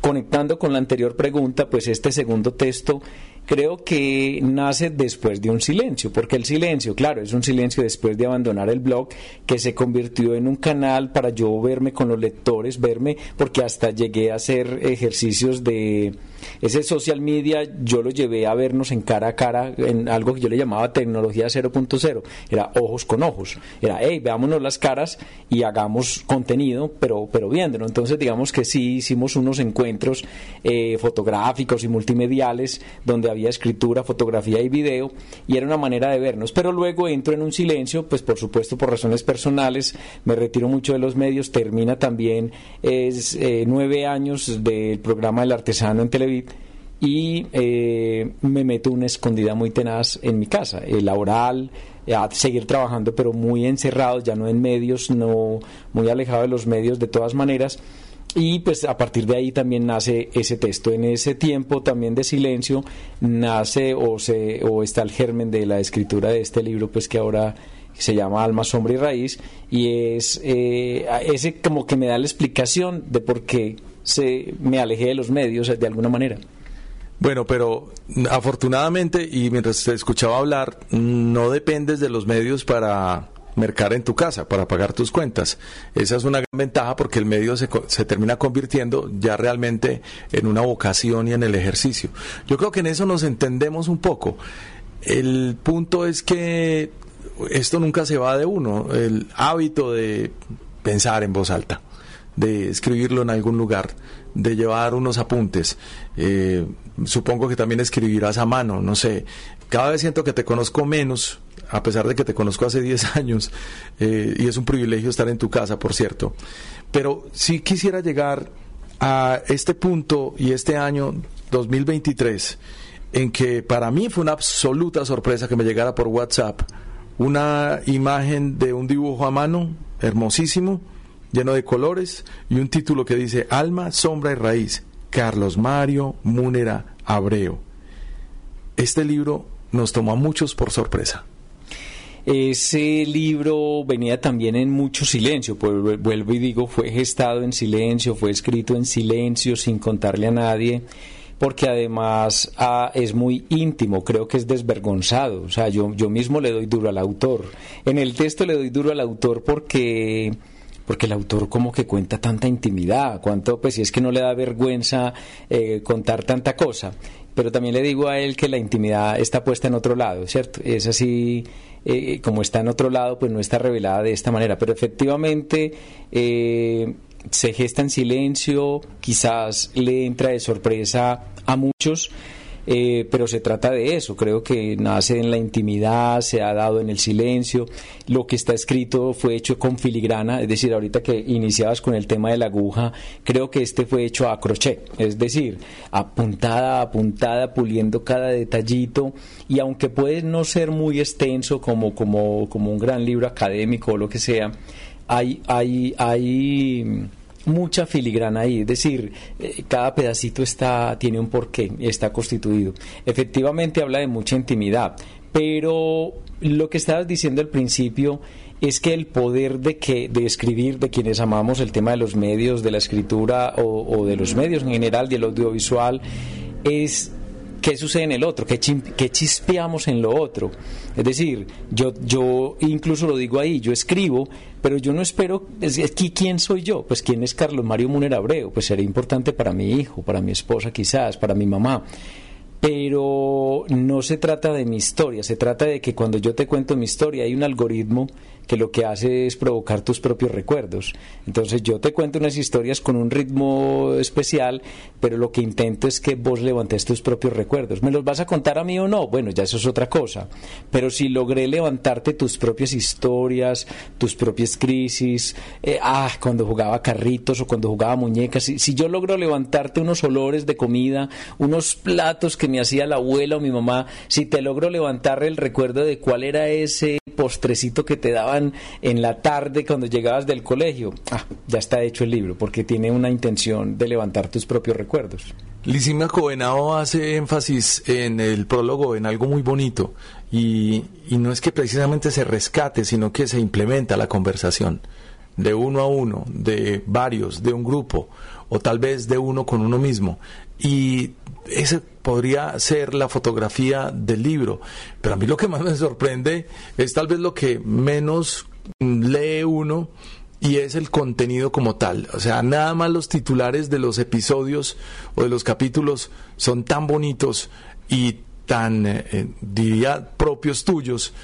conectando con la anterior pregunta, pues este segundo texto creo que nace después de un silencio, porque el silencio, claro, es un silencio después de abandonar el blog que se convirtió en un canal para yo verme con los lectores, verme, porque hasta llegué a hacer ejercicios de ese social media, yo lo llevé a vernos en cara a cara en algo que yo le llamaba tecnología 0.0, era ojos con ojos, era, hey, veámonos las caras y hagamos contenido, pero, pero viéndolo. Entonces, digamos que sí hicimos unos encuentros eh, fotográficos y multimediales donde había escritura, fotografía y video, y era una manera de vernos. Pero luego entro en un silencio, pues por supuesto por razones personales, me retiro mucho de los medios, termina también es, eh, nueve años del programa del artesano en Y eh, me meto una escondida muy tenaz en mi casa, el laboral, a seguir trabajando pero muy encerrado, ya no en medios, no muy alejado de los medios de todas maneras y pues a partir de ahí también nace ese texto. En ese tiempo también de silencio nace o, se, o está el germen de la escritura de este libro, pues que ahora se llama Alma, Sombra y Raíz, y es eh, ese como que me da la explicación de por qué se, me alejé de los medios de alguna manera. Bueno, pero afortunadamente, y mientras te escuchaba hablar, no dependes de los medios para mercar en tu casa, para pagar tus cuentas. Esa es una gran ventaja porque el medio se, se, termina convirtiendo ya realmente en una vocación y en el ejercicio. Yo creo que en eso nos entendemos un poco. El punto es que esto nunca se va de uno, el hábito de pensar en voz alta, de escribirlo en algún lugar, de llevar unos apuntes. Eh, supongo que también escribirás a mano, no sé. Cada vez siento que te conozco menos, a pesar de que te conozco hace 10 años, eh, y es un privilegio estar en tu casa, por cierto. Pero sí quisiera llegar a este punto y este año 2023, en que para mí fue una absoluta sorpresa que me llegara por WhatsApp una imagen de un dibujo a mano, hermosísimo, lleno de colores, y un título que dice Alma, Sombra y Raíz, Carlos Mario Múnera Abreu. Este libro nos tomó a muchos por sorpresa. Ese libro venía también en mucho silencio, pues vuelvo y digo, fue gestado en silencio, fue escrito en silencio, sin contarle a nadie porque además ah, es muy íntimo, creo que es desvergonzado, o sea, yo, yo mismo le doy duro al autor. En el texto le doy duro al autor porque porque el autor como que cuenta tanta intimidad, cuánto, pues si es que no le da vergüenza eh, contar tanta cosa, pero también le digo a él que la intimidad está puesta en otro lado, ¿cierto? Es así, eh, como está en otro lado, pues no está revelada de esta manera, pero efectivamente eh, se gesta en silencio, quizás le entra de sorpresa a muchos, eh, pero se trata de eso, creo que nace en la intimidad, se ha dado en el silencio, lo que está escrito fue hecho con filigrana, es decir, ahorita que iniciabas con el tema de la aguja, creo que este fue hecho a crochet, es decir, apuntada apuntada, puliendo cada detallito, y aunque puede no ser muy extenso como, como, como un gran libro académico o lo que sea, hay, hay, hay mucha filigrana ahí, es decir, eh, cada pedacito está, tiene un porqué, está constituido. Efectivamente habla de mucha intimidad, pero lo que estabas diciendo al principio es que el poder de que de escribir de quienes amamos el tema de los medios, de la escritura o, de los medios en general, del audiovisual, es qué sucede en el otro, qué, chispeamos en lo otro. Es decir, yo, yo incluso lo digo ahí, yo escribo, pero yo no espero, es, ¿quién soy yo? Pues quién es Carlos Mario Muner Abreu, pues sería importante para mi hijo, para mi esposa quizás, para mi mamá pero no se trata de mi historia, se trata de que cuando yo te cuento mi historia hay un algoritmo que lo que hace es provocar tus propios recuerdos. Entonces yo te cuento unas historias con un ritmo especial, pero lo que intento es que vos levantes tus propios recuerdos. ¿Me los vas a contar a mí o no? Bueno, ya eso es otra cosa. Pero si logré levantarte tus propias historias, tus propias crisis, eh, ah, cuando jugaba carritos o cuando jugaba muñecas, si, si yo logro levantarte unos olores de comida, unos platos que me hacía la abuela o mi mamá, si te logro levantar el recuerdo de cuál era ese postrecito que te daban en la tarde cuando llegabas del colegio, ah, ya está hecho el libro, porque tiene una intención de levantar tus propios recuerdos. Lisima Covenao hace énfasis en el prólogo en algo muy bonito y, y no es que precisamente se rescate, sino que se implementa la conversación de uno a uno, de varios, de un grupo o tal vez de uno con uno mismo. Y esa podría ser la fotografía del libro. Pero a mí lo que más me sorprende es tal vez lo que menos lee uno y es el contenido como tal. O sea, nada más los titulares de los episodios o de los capítulos son tan bonitos y tan, eh, diría, propios tuyos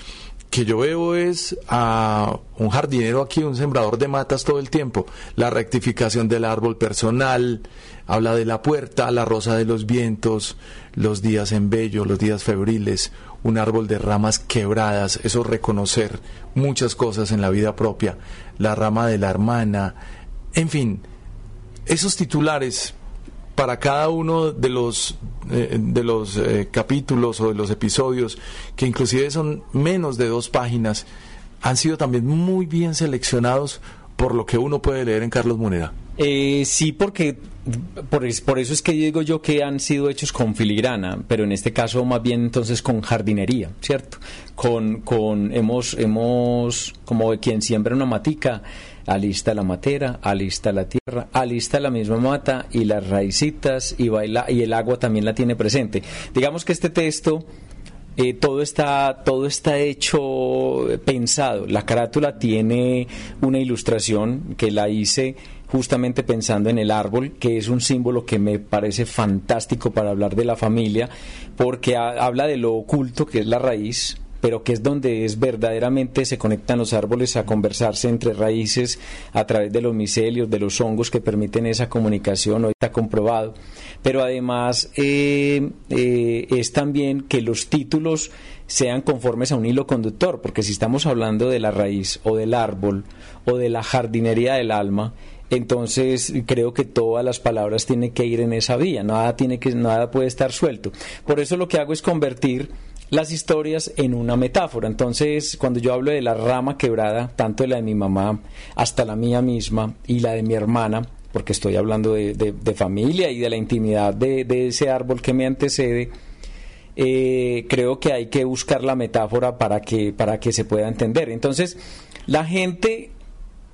que yo veo es a un jardinero aquí, un sembrador de matas todo el tiempo. La rectificación del árbol personal, habla de la puerta, la rosa de los vientos, los días en bello, los días febriles, un árbol de ramas quebradas, eso reconocer muchas cosas en la vida propia, la rama de la hermana, en fin, esos titulares para cada uno de los eh, de los eh, capítulos o de los episodios, que inclusive son menos de dos páginas, han sido también muy bien seleccionados por lo que uno puede leer en Carlos Moneda. Eh, sí, porque por, por, eso es que digo yo que han sido hechos con filigrana, pero en este caso más bien entonces con jardinería, ¿cierto? Con, con hemos, hemos, como quien siembra una matica, alista la matera, alista la tierra, alista la misma mata y las raicitas y baila y el agua también la tiene presente. Digamos que este texto eh, todo está todo está hecho pensado. La carátula tiene una ilustración que la hice justamente pensando en el árbol, que es un símbolo que me parece fantástico para hablar de la familia, porque habla de lo oculto que es la raíz, pero que es donde es verdaderamente se conectan los árboles a conversarse entre raíces a través de los micelios, de los hongos que permiten esa comunicación, hoy está comprobado. Pero además eh, eh, es también que los títulos sean conformes a un hilo conductor, porque si estamos hablando de la raíz o del árbol o de la jardinería del alma, entonces creo que todas las palabras tienen que ir en esa vía, nada tiene que nada puede estar suelto. Por eso lo que hago es convertir las historias en una metáfora. Entonces, cuando yo hablo de la rama quebrada, tanto de la de mi mamá hasta la mía misma y la de mi hermana, porque estoy hablando de, familia y de la intimidad de, ese árbol que me antecede, eh, creo que hay que buscar la metáfora para que, para que se pueda entender. Entonces, la gente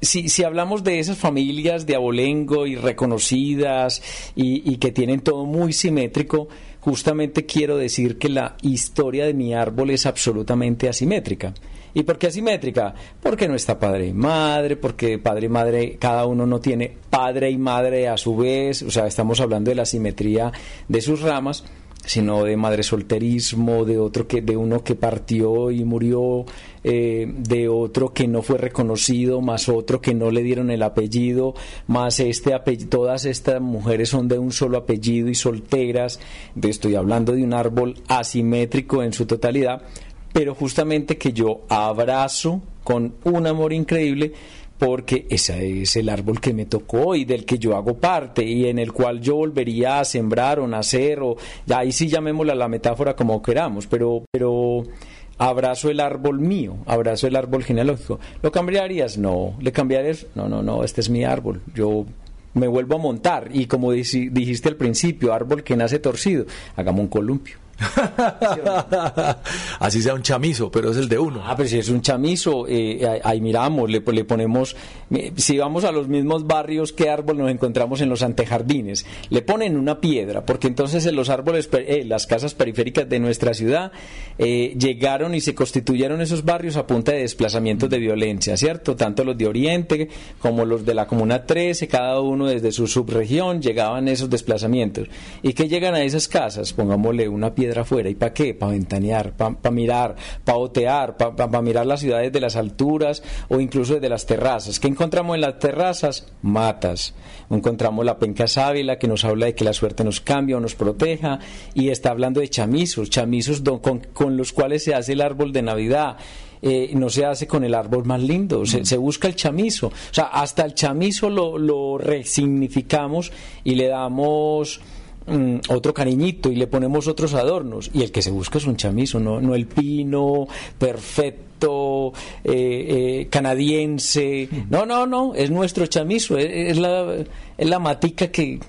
si, si, hablamos de esas familias de abolengo y reconocidas y, y, que tienen todo muy simétrico, justamente quiero decir que la historia de mi árbol es absolutamente asimétrica. ¿Y por qué asimétrica? Porque no está padre y madre, porque padre y madre, cada uno no tiene padre y madre a su vez, o sea, estamos hablando de la simetría de sus ramas sino de madre solterismo, de otro que, de uno que partió y murió, eh, de otro que no fue reconocido, más otro que no le dieron el apellido, más este apellido, todas estas mujeres son de un solo apellido y solteras, estoy hablando de un árbol asimétrico en su totalidad, pero justamente que yo abrazo con un amor increíble porque ese es el árbol que me tocó y del que yo hago parte y en el cual yo volvería a sembrar o nacer o ahí sí llamémosla la metáfora como queramos, pero pero abrazo el árbol mío, abrazo el árbol genealógico. ¿Lo cambiarías? No. ¿Le cambiarías? No, no, no, este es mi árbol. Yo me vuelvo a montar y como dijiste al principio, árbol que nace torcido, hagamos un columpio. Así sea un chamizo, pero es el de uno. Ah, pero si es un chamizo, eh, ahí miramos, le, le, ponemos, si vamos a los mismos barrios, ¿qué árbol nos encontramos en los antejardines? Le ponen una piedra, porque entonces en los árboles, eh, las casas periféricas de nuestra ciudad, eh, llegaron y se constituyeron esos barrios a punta de desplazamientos de violencia, ¿cierto? Tanto los de Oriente como los de la Comuna 13, cada uno desde su subregión, llegaban esos desplazamientos. ¿Y qué llegan a esas casas? Pongámosle una piedra piedra afuera. ¿Y para qué? Para ventanear, para mirar, para otear, para mirar las ciudades de las alturas o incluso desde las terrazas. ¿Qué encontramos en las terrazas? Matas. Encontramos la penca sábila que nos habla de que la suerte nos cambia o nos proteja y está hablando de chamizos, chamizos con, los cuales se hace el árbol de Navidad. Eh, no se hace con el árbol más lindo, se, se, busca el chamizo. O sea, hasta el chamizo lo, lo resignificamos y le damos Mm, otro cariñito y le ponemos otros adornos y el que se busca es un chamizo, no, no el pino perfecto eh, eh, canadiense, no, no, no, es nuestro chamizo, es, la, es la matica que,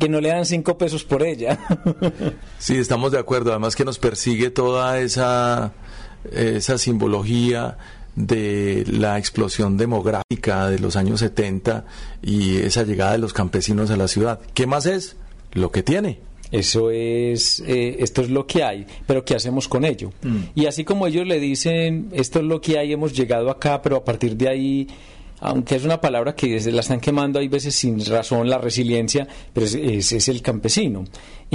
que no le dan cinco pesos por ella. Sí, estamos de acuerdo, además que nos persigue toda esa, esa simbología de la explosión demográfica de los años 70 y esa llegada de los campesinos a la ciudad. ¿Qué más es? Lo que tiene. Eso es, eh, esto es lo que hay, pero ¿qué hacemos con ello? Mm. Y así como ellos le dicen, esto es lo que hay, hemos llegado acá, pero a partir de ahí aunque es una palabra que la están quemando hay veces sin razón, la resiliencia, pero es, es, el campesino.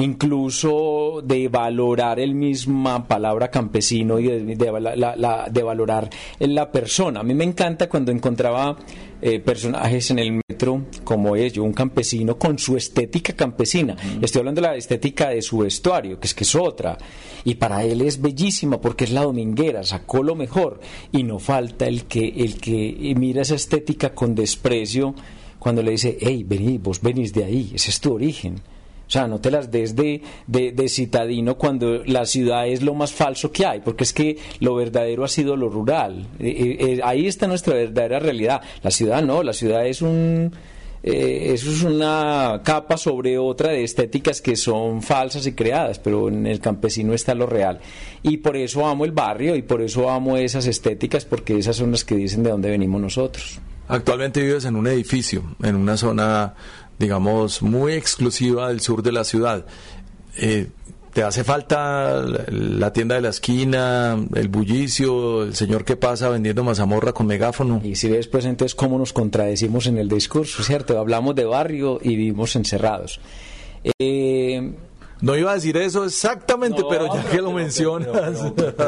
Incluso de valorar el misma palabra campesino y de, de, valorar la persona. A mí me encanta cuando encontraba eh, personajes en el metro como ellos, un campesino con su estética campesina. Estoy hablando de la estética de su vestuario, que es que es otra. Y para él es bellísima porque es la dominguera, sacó lo mejor. Y no falta el que, el que mira esa estética con desprecio cuando le dice, hey, vení, vos venís de ahí, ese es tu origen. O sea, no te las des de, de, citadino cuando la ciudad es lo más falso que hay, porque es que lo verdadero ha sido lo rural. Eh, eh, eh, ahí está nuestra verdadera realidad. La ciudad no, la ciudad es un... eso es una capa sobre otra de estéticas que son falsas y creadas, pero en el campesino está lo real. Y por eso amo el barrio y por eso amo esas estéticas, porque esas son las que dicen de dónde venimos nosotros. Actualmente vives en un edificio, en una zona digamos, muy exclusiva del sur de la ciudad. Eh, ¿Te hace falta la tienda de la esquina, el bullicio, el señor que pasa vendiendo mazamorra con megáfono? Y si ves, pues entonces cómo nos contradecimos en el discurso, ¿cierto? Hablamos de barrio y vivimos encerrados. Eh, no iba a decir eso exactamente, pero ya que lo mencionas.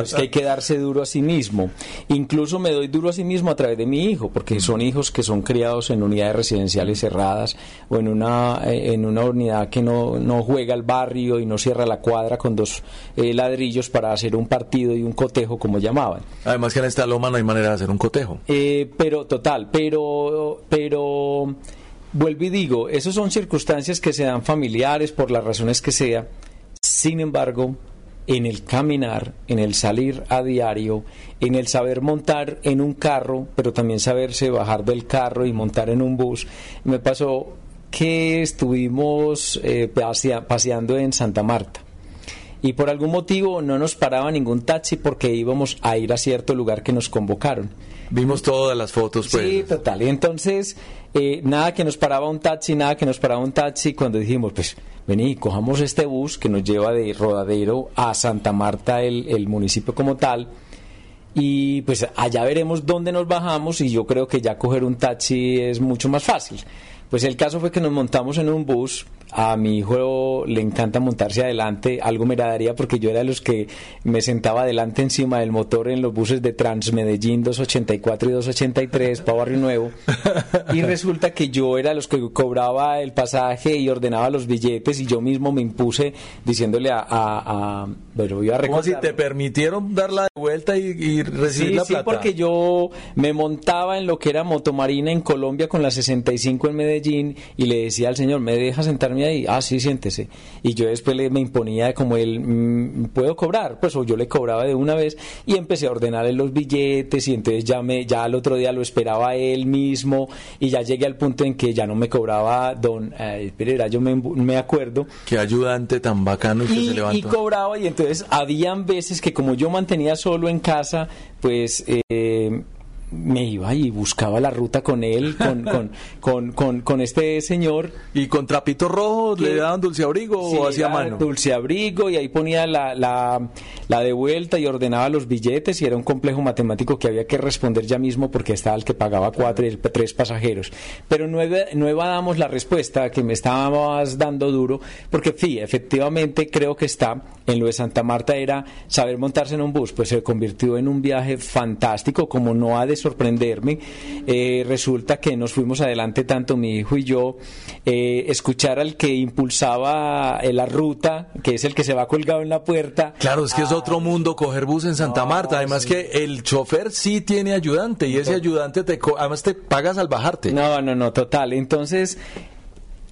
es que hay que darse duro a sí mismo. Incluso me doy duro a sí mismo a través de mi hijo, porque son hijos que son criados en unidades residenciales cerradas o en una, eh, en una unidad que no, no juega al barrio y no cierra la cuadra con dos eh, ladrillos para hacer un partido y un cotejo, como llamaban. Además que en esta loma no hay manera de hacer un cotejo. Eh, pero, total, pero... pero Vuelvo y digo, esas son circunstancias que se dan familiares por las razones que sea. Sin embargo, en el caminar, en el salir a diario, en el saber montar en un carro, pero también saberse bajar del carro y montar en un bus, me pasó que estuvimos eh, paseando en Santa Marta y por algún motivo no nos paraba ningún taxi porque íbamos a ir a cierto lugar que nos convocaron. Vimos todas las fotos, pues. Sí, total. Y entonces, eh, nada que nos paraba un taxi, nada que nos paraba un taxi. Cuando dijimos, pues, vení, cojamos este bus que nos lleva de Rodadero a Santa Marta, el, el municipio como tal. Y pues allá veremos dónde nos bajamos y yo creo que ya coger un taxi es mucho más fácil. Pues el caso fue que nos montamos en un bus a mi hijo le encanta montarse adelante, algo me daría porque yo era de los que me sentaba adelante encima del motor en los buses de Transmedellín 284 y 283 para Barrio Nuevo. Y resulta que yo era de los que cobraba el pasaje y ordenaba los billetes y yo mismo me impuse diciéndole a... a, pero iba a ¿Cómo si te permitieron dar la vuelta y, recibir la plata? Sí, porque yo me montaba en lo que era motomarina en Colombia con la 65 en Medellín y le decía al señor, ¿me deja sentarme ahí, ah, sí, siéntese. Y yo después le, me imponía como él, mm, ¿puedo cobrar? Pues o yo le cobraba de una vez y empecé a ordenarle los billetes y entonces ya, me, ya al otro día lo esperaba él mismo y ya llegué al punto en que ya no me cobraba don eh, Pereira, yo me, me, acuerdo. Qué ayudante tan bacano y, se levantó. Y cobraba y entonces habían veces que como yo mantenía solo en casa, pues... Eh, me iba y buscaba la ruta con él, con, con, con, con, este señor. ¿Y con trapito rojo le daban dulce abrigo o hacía mano? Dulce abrigo y ahí ponía la, la, la, de vuelta y ordenaba los billetes y era un complejo matemático que había que responder ya mismo porque estaba el que pagaba cuatro y tres pasajeros. Pero no, no damos la respuesta que me estabas dando duro porque sí, efectivamente creo que está en lo de Santa Marta era saber montarse en un bus, pues se convirtió en un viaje fantástico como no ha de sorprenderme. Eh, resulta que nos fuimos adelante tanto mi hijo y yo, eh, escuchar al que impulsaba eh, la ruta, que es el que se va colgado en la puerta. Claro, es que es otro mundo coger bus en Santa Marta. Además que el chofer sí tiene ayudante y ese ayudante te además te pagas al bajarte. No, no, no, total. Entonces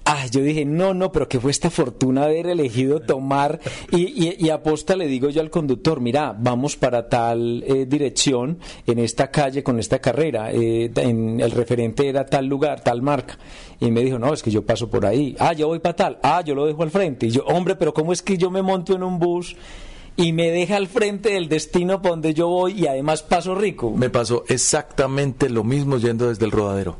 Ah, yo dije, no, no, pero que fue esta fortuna haber elegido tomar. Y, y, aposta le digo yo al conductor, mira, vamos para tal eh, dirección en esta calle con esta carrera. Eh, en, el referente era tal lugar, tal marca. Y me dijo, no, es que yo paso por ahí. Ah, yo voy para tal. Ah, yo lo dejo al frente. Y yo, hombre, pero ¿cómo es que yo me monto en un bus? y me deja al frente del destino para donde yo voy y además paso rico. Me pasó exactamente lo mismo yendo desde el rodadero.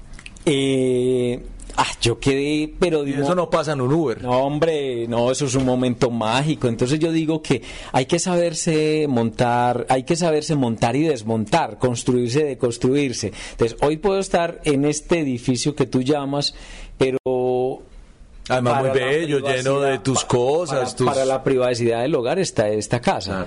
Eh, Ah, yo quedé, pero digo, eso no pasa en un Uber. No, hombre, no, eso es un momento mágico. Entonces yo digo que hay que saberse montar, hay que saberse montar y desmontar, construirse y deconstruirse. Entonces, hoy puedo estar en este edificio que tú llamas, pero Además, muy bello, lleno de tus cosas. Para, la privacidad del hogar está esta casa.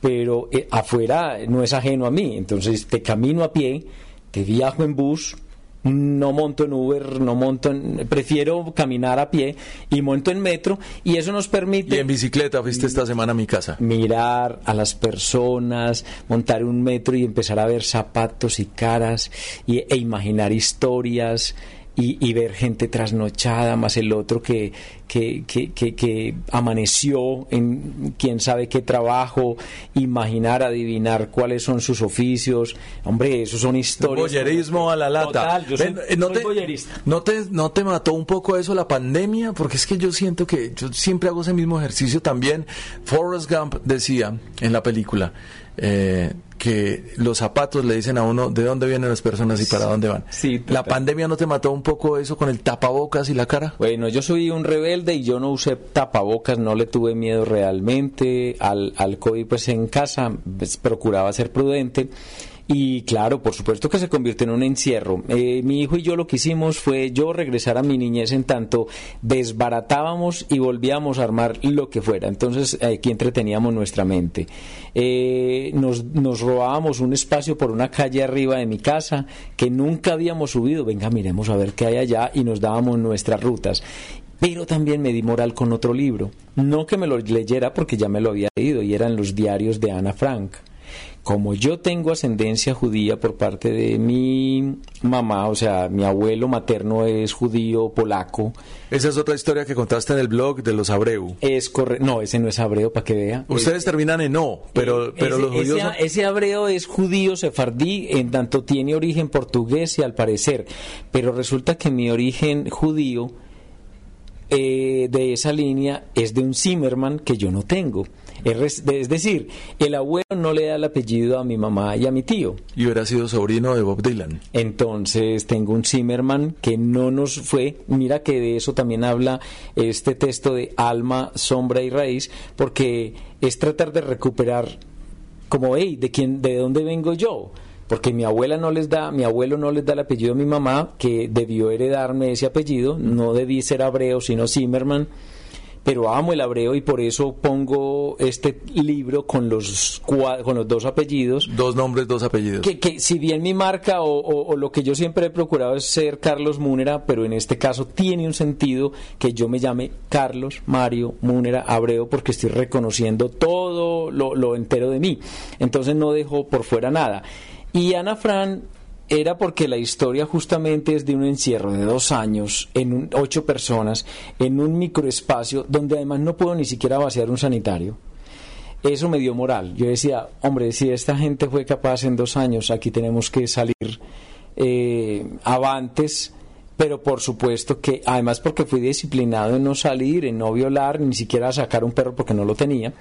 Pero eh, afuera no es ajeno a mí. Entonces, te camino a pie, te viajo en bus, no monto en Uber, no monto en, prefiero caminar a pie y monto en metro y eso nos permite... Y en bicicleta fuiste esta semana a mi casa. Mirar a las personas, montar un metro y empezar a ver zapatos y caras y, e imaginar historias. Y, ver gente trasnochada, más el otro que, que, que, que, amaneció en quién sabe qué trabajo, imaginar, adivinar cuáles son sus oficios. Hombre, eso son historias. Boyerismo a la lata. yo soy, ¿no, te, ¿no, te, ¿No te mató un poco eso la pandemia? Porque es que yo siento que yo siempre hago ese mismo ejercicio también. Forrest Gump decía en la película, eh, que los zapatos le dicen a uno de dónde vienen las personas y para dónde van. ¿La pandemia no te mató un poco eso con el tapabocas y la cara? Bueno, yo soy un rebelde y yo no usé tapabocas, no le tuve miedo realmente al, al COVID, pues en casa pues, procuraba ser prudente. Y claro, por supuesto que se convierte en un encierro. Eh, mi hijo y yo lo que hicimos fue yo regresar a mi niñez en tanto desbaratábamos y volvíamos a armar lo que fuera. Entonces aquí entreteníamos nuestra mente. Eh, nos, nos robábamos un espacio por una calle arriba de mi casa que nunca habíamos subido. Venga, miremos a ver qué hay allá y nos dábamos nuestras rutas pero también me di moral con otro libro. No que me lo leyera porque ya me lo había leído y eran los diarios de Ana Frank como yo tengo ascendencia judía por parte de mi mamá, o sea, mi abuelo materno es judío polaco. Esa es otra historia que contaste en el blog de los Abreu. Es correcto, no, ese no es Abreu, para que vea. Ustedes terminan en no, pero, eh, pero los judíos... Ese, ese, Abreu es judío sefardí, en tanto tiene origen portugués y al parecer, pero resulta que mi origen judío eh, de esa línea es de un Zimmerman que yo no tengo. Es, decir, el abuelo no le da el apellido a mi mamá y a mi tío. Y hubiera sido sobrino de Bob Dylan. Entonces tengo un Zimmerman que no nos fue. Mira que de eso también habla este texto de alma, sombra y raíz, porque es tratar de recuperar como, hey, ¿de, quién, de dónde vengo yo? porque mi abuela no les da, mi abuelo no les da el apellido a mi mamá, que debió heredarme ese apellido, no debí ser Abreu, sino Zimmerman pero amo el hebreo y por eso pongo este libro con los con los dos apellidos. Dos nombres, dos apellidos. Que, que si bien mi marca o, lo que yo siempre he procurado es ser Carlos Múnera, pero en este caso tiene un sentido que yo me llame Carlos Mario Múnera Abreu porque estoy reconociendo todo lo, lo entero de mí. Entonces no dejo por fuera nada. Y Ana Fran era porque la historia justamente es de un encierro de dos años en ocho personas en un microespacio donde además no puedo ni siquiera vaciar un sanitario. Eso me dio moral. Yo decía, hombre, si esta gente fue capaz en dos años, aquí tenemos que salir eh, avantes pero por supuesto que además porque fui disciplinado en no salir, en no violar, ni siquiera sacar un perro porque no lo tenía,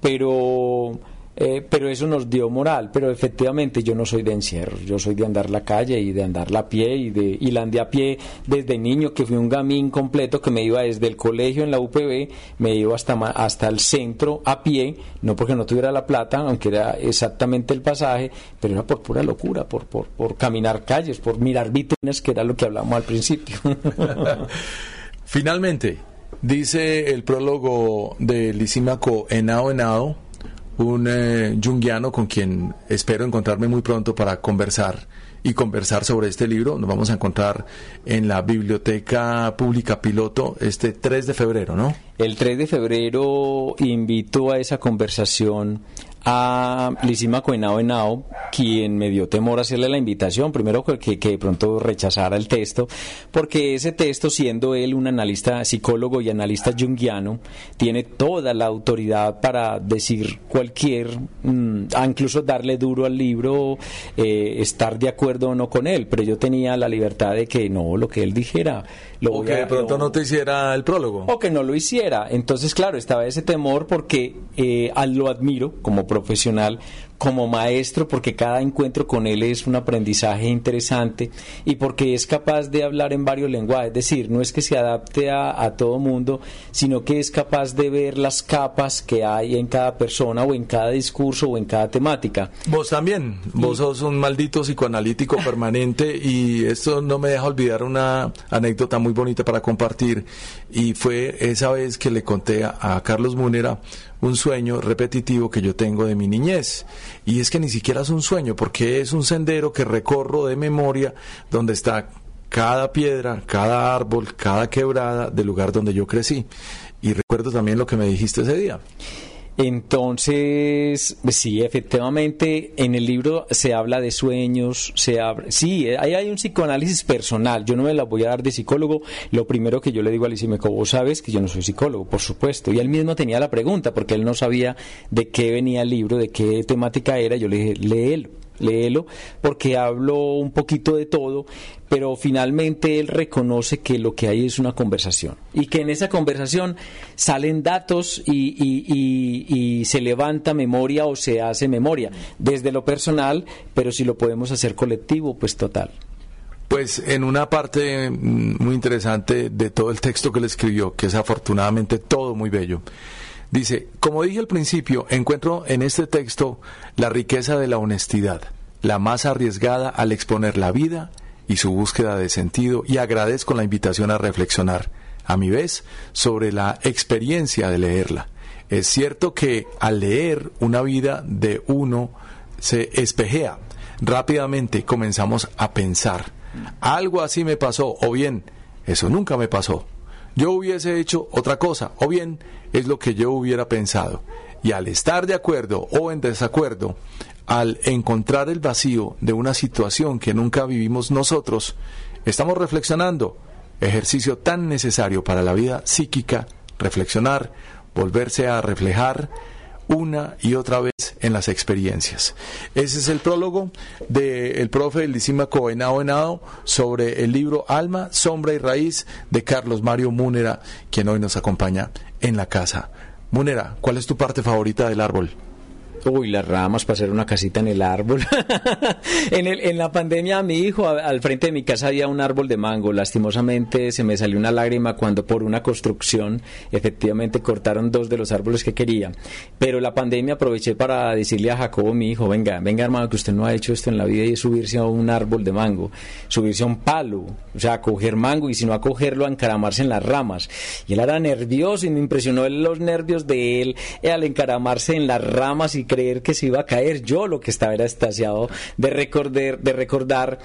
pero eh, pero eso nos dio moral, pero efectivamente yo no soy de encierro, yo soy de andar la calle y de andar la pie y de y la andé a pie desde niño que fui un gamín completo que me iba desde el colegio en la UPB, me iba hasta hasta el centro a pie, no porque no tuviera la plata, aunque era exactamente el pasaje, pero era por pura locura, por por, por caminar calles, por mirar vitrinas, que era lo que hablamos al principio. Finalmente, dice el prólogo de Lisímaco Enao Enao un eh, con quien espero encontrarme muy pronto para conversar y conversar sobre este libro. Nos vamos a encontrar en la Biblioteca Pública Piloto este 3 de febrero, ¿no? El 3 de febrero invito a esa conversación a Lisima Coenao Enao, quien me dio temor hacerle la invitación, primero que, que de pronto rechazara el texto, porque ese texto, siendo él un analista psicólogo y analista junguiano, tiene toda la autoridad para decir cualquier, mm, incluso darle duro al libro, eh, estar de acuerdo o no con él, pero yo tenía la libertad de que no, lo que él dijera. Lo o que de pronto no te hiciera el prólogo. O que no lo hiciera. Entonces, claro, estaba ese temor porque eh, lo admiro como profesional como maestro porque cada encuentro con él es un aprendizaje interesante y porque es capaz de hablar en varios lenguajes, es decir, no es que se adapte a, a, todo mundo, sino que es capaz de ver las capas que hay en cada persona o en cada discurso o en cada temática. Vos también, vos sos un maldito psicoanalítico permanente y esto no me deja olvidar una anécdota muy bonita para compartir y fue esa vez que le conté a, a Carlos Munera un sueño repetitivo que yo tengo de mi niñez. Y es que ni siquiera es un sueño, porque es un sendero que recorro de memoria donde está cada piedra, cada árbol, cada quebrada del lugar donde yo crecí. Y recuerdo también lo que me dijiste ese día. Entonces, sí, efectivamente, en el libro se habla de sueños, se habla, sí, ahí hay un psicoanálisis personal. Yo no me la voy a dar de psicólogo. Lo primero que yo le digo a Lisimeco, vos sabes que yo no soy psicólogo, por supuesto. Y él mismo tenía la pregunta, porque él no sabía de qué venía el libro, de qué temática era. Yo le dije, léelo léelo, porque hablo un poquito de todo, pero finalmente él reconoce que lo que hay es una conversación y que en esa conversación salen datos y, se levanta memoria o se hace memoria, desde lo personal, pero si lo podemos hacer colectivo, pues total. Pues en una parte mm, muy interesante de todo el texto que le escribió, que es afortunadamente todo muy bello, Dice, como dije al principio, encuentro en este texto la riqueza de la honestidad, la más arriesgada al exponer la vida y su búsqueda de sentido y agradezco la invitación a reflexionar, a mi vez, sobre la experiencia de leerla. Es cierto que al leer una vida de uno se espejea, rápidamente comenzamos a pensar, algo así me pasó, o bien, eso nunca me pasó yo hubiese hecho otra cosa, o bien es lo que yo hubiera pensado. Y al estar de acuerdo o en desacuerdo, al encontrar el vacío de una situación que nunca vivimos nosotros, estamos reflexionando, ejercicio tan necesario para la vida psíquica, reflexionar, volverse a reflejar, una y otra vez en las experiencias. Ese es el prólogo del profe Lisímaco Henao Henao sobre el libro Alma, Sombra y Raíz de Carlos Mario Múnera, quien hoy nos acompaña en la casa. Múnera, ¿cuál es tu parte favorita del árbol? Uy, las ramas para hacer una casita en el árbol. en, el, en la pandemia, mi hijo, al frente de mi casa había un árbol de mango. Lastimosamente se me salió una lágrima cuando por una construcción efectivamente cortaron dos de los árboles que quería. Pero la pandemia aproveché para decirle a Jacobo, mi hijo, venga, venga hermano, que usted no ha hecho esto en la vida y es subirse a un árbol de mango, subirse a un palo, o sea, a coger mango y si no a cogerlo, a encaramarse en las ramas. Y él era nervioso y me impresionó los nervios de él al encaramarse en las ramas y creer que se iba a caer. Yo lo que estaba era estasiado de recordar, de recordar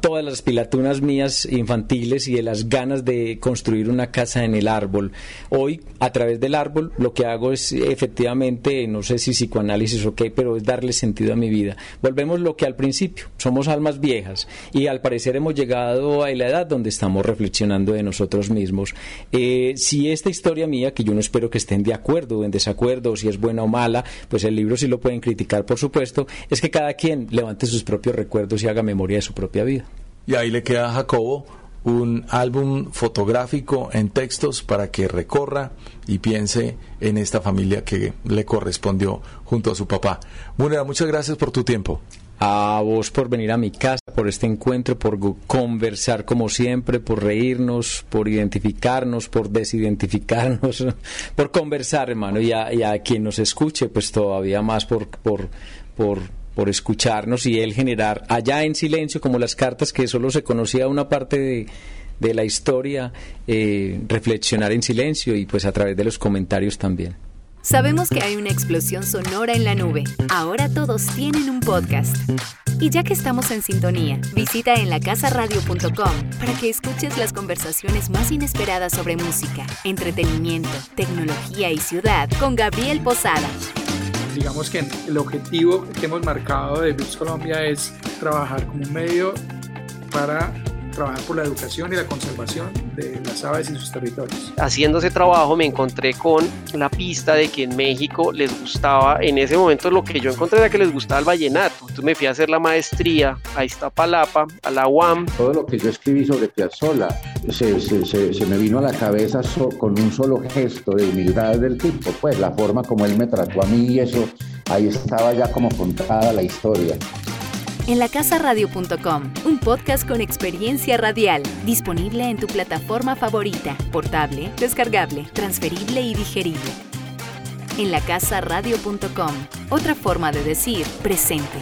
todas las pilatunas mías infantiles y de las ganas de construir una casa en el árbol. Hoy, a través del árbol, lo que hago es efectivamente, no sé si psicoanálisis o qué, pero es darle sentido a mi vida. Volvemos lo que al principio, somos almas viejas y al parecer hemos llegado a la edad donde estamos reflexionando de nosotros mismos. Eh, si esta historia mía, que yo no espero que estén de acuerdo o en desacuerdo, o si es buena o mala, pues el libro lo pueden criticar, por supuesto, es que cada quien levante sus propios recuerdos y haga memoria de su propia vida. Y ahí le queda a Jacobo un álbum fotográfico en textos para que recorra y piense en esta familia que le correspondió junto a su papá. Munera, muchas gracias por tu tiempo. A vos por venir a mi casa, por este encuentro, por conversar como siempre, por reírnos, por identificarnos, por desidentificarnos, por conversar, hermano, y a, y a quien nos escuche, pues todavía más por, por, por por escucharnos y él generar allá en silencio, como las cartas que solo se conocía una parte de, la historia, eh, reflexionar en silencio y pues a través de los comentarios también. Sabemos que hay una explosión sonora en la nube. Ahora todos tienen un podcast. Y ya que estamos en sintonía, visita en lacasaradio.com para que escuches las conversaciones más inesperadas sobre música, entretenimiento, tecnología y ciudad con Gabriel Posada digamos que el objetivo que hemos marcado de Bits Colombia es trabajar como un medio para trabajar por la educación y la conservación de las aves y sus territorios. Haciendo ese trabajo me encontré con la pista de que en México les gustaba, en ese momento lo que yo encontré era que les gustaba el vallenato. Entonces me fui a hacer la maestría a Iztapalapa, a la UAM. Todo lo que yo escribí sobre Piazzolla se, se, se, me vino a la cabeza con un solo gesto de humildad del tipo, pues la forma como él me trató a mí y eso, ahí estaba ya como contada la historia en lacasaradio.com, un podcast con experiencia radial, disponible en tu plataforma favorita, portable, descargable, transferible y digerible. En lacasaradio.com, otra forma de decir presente.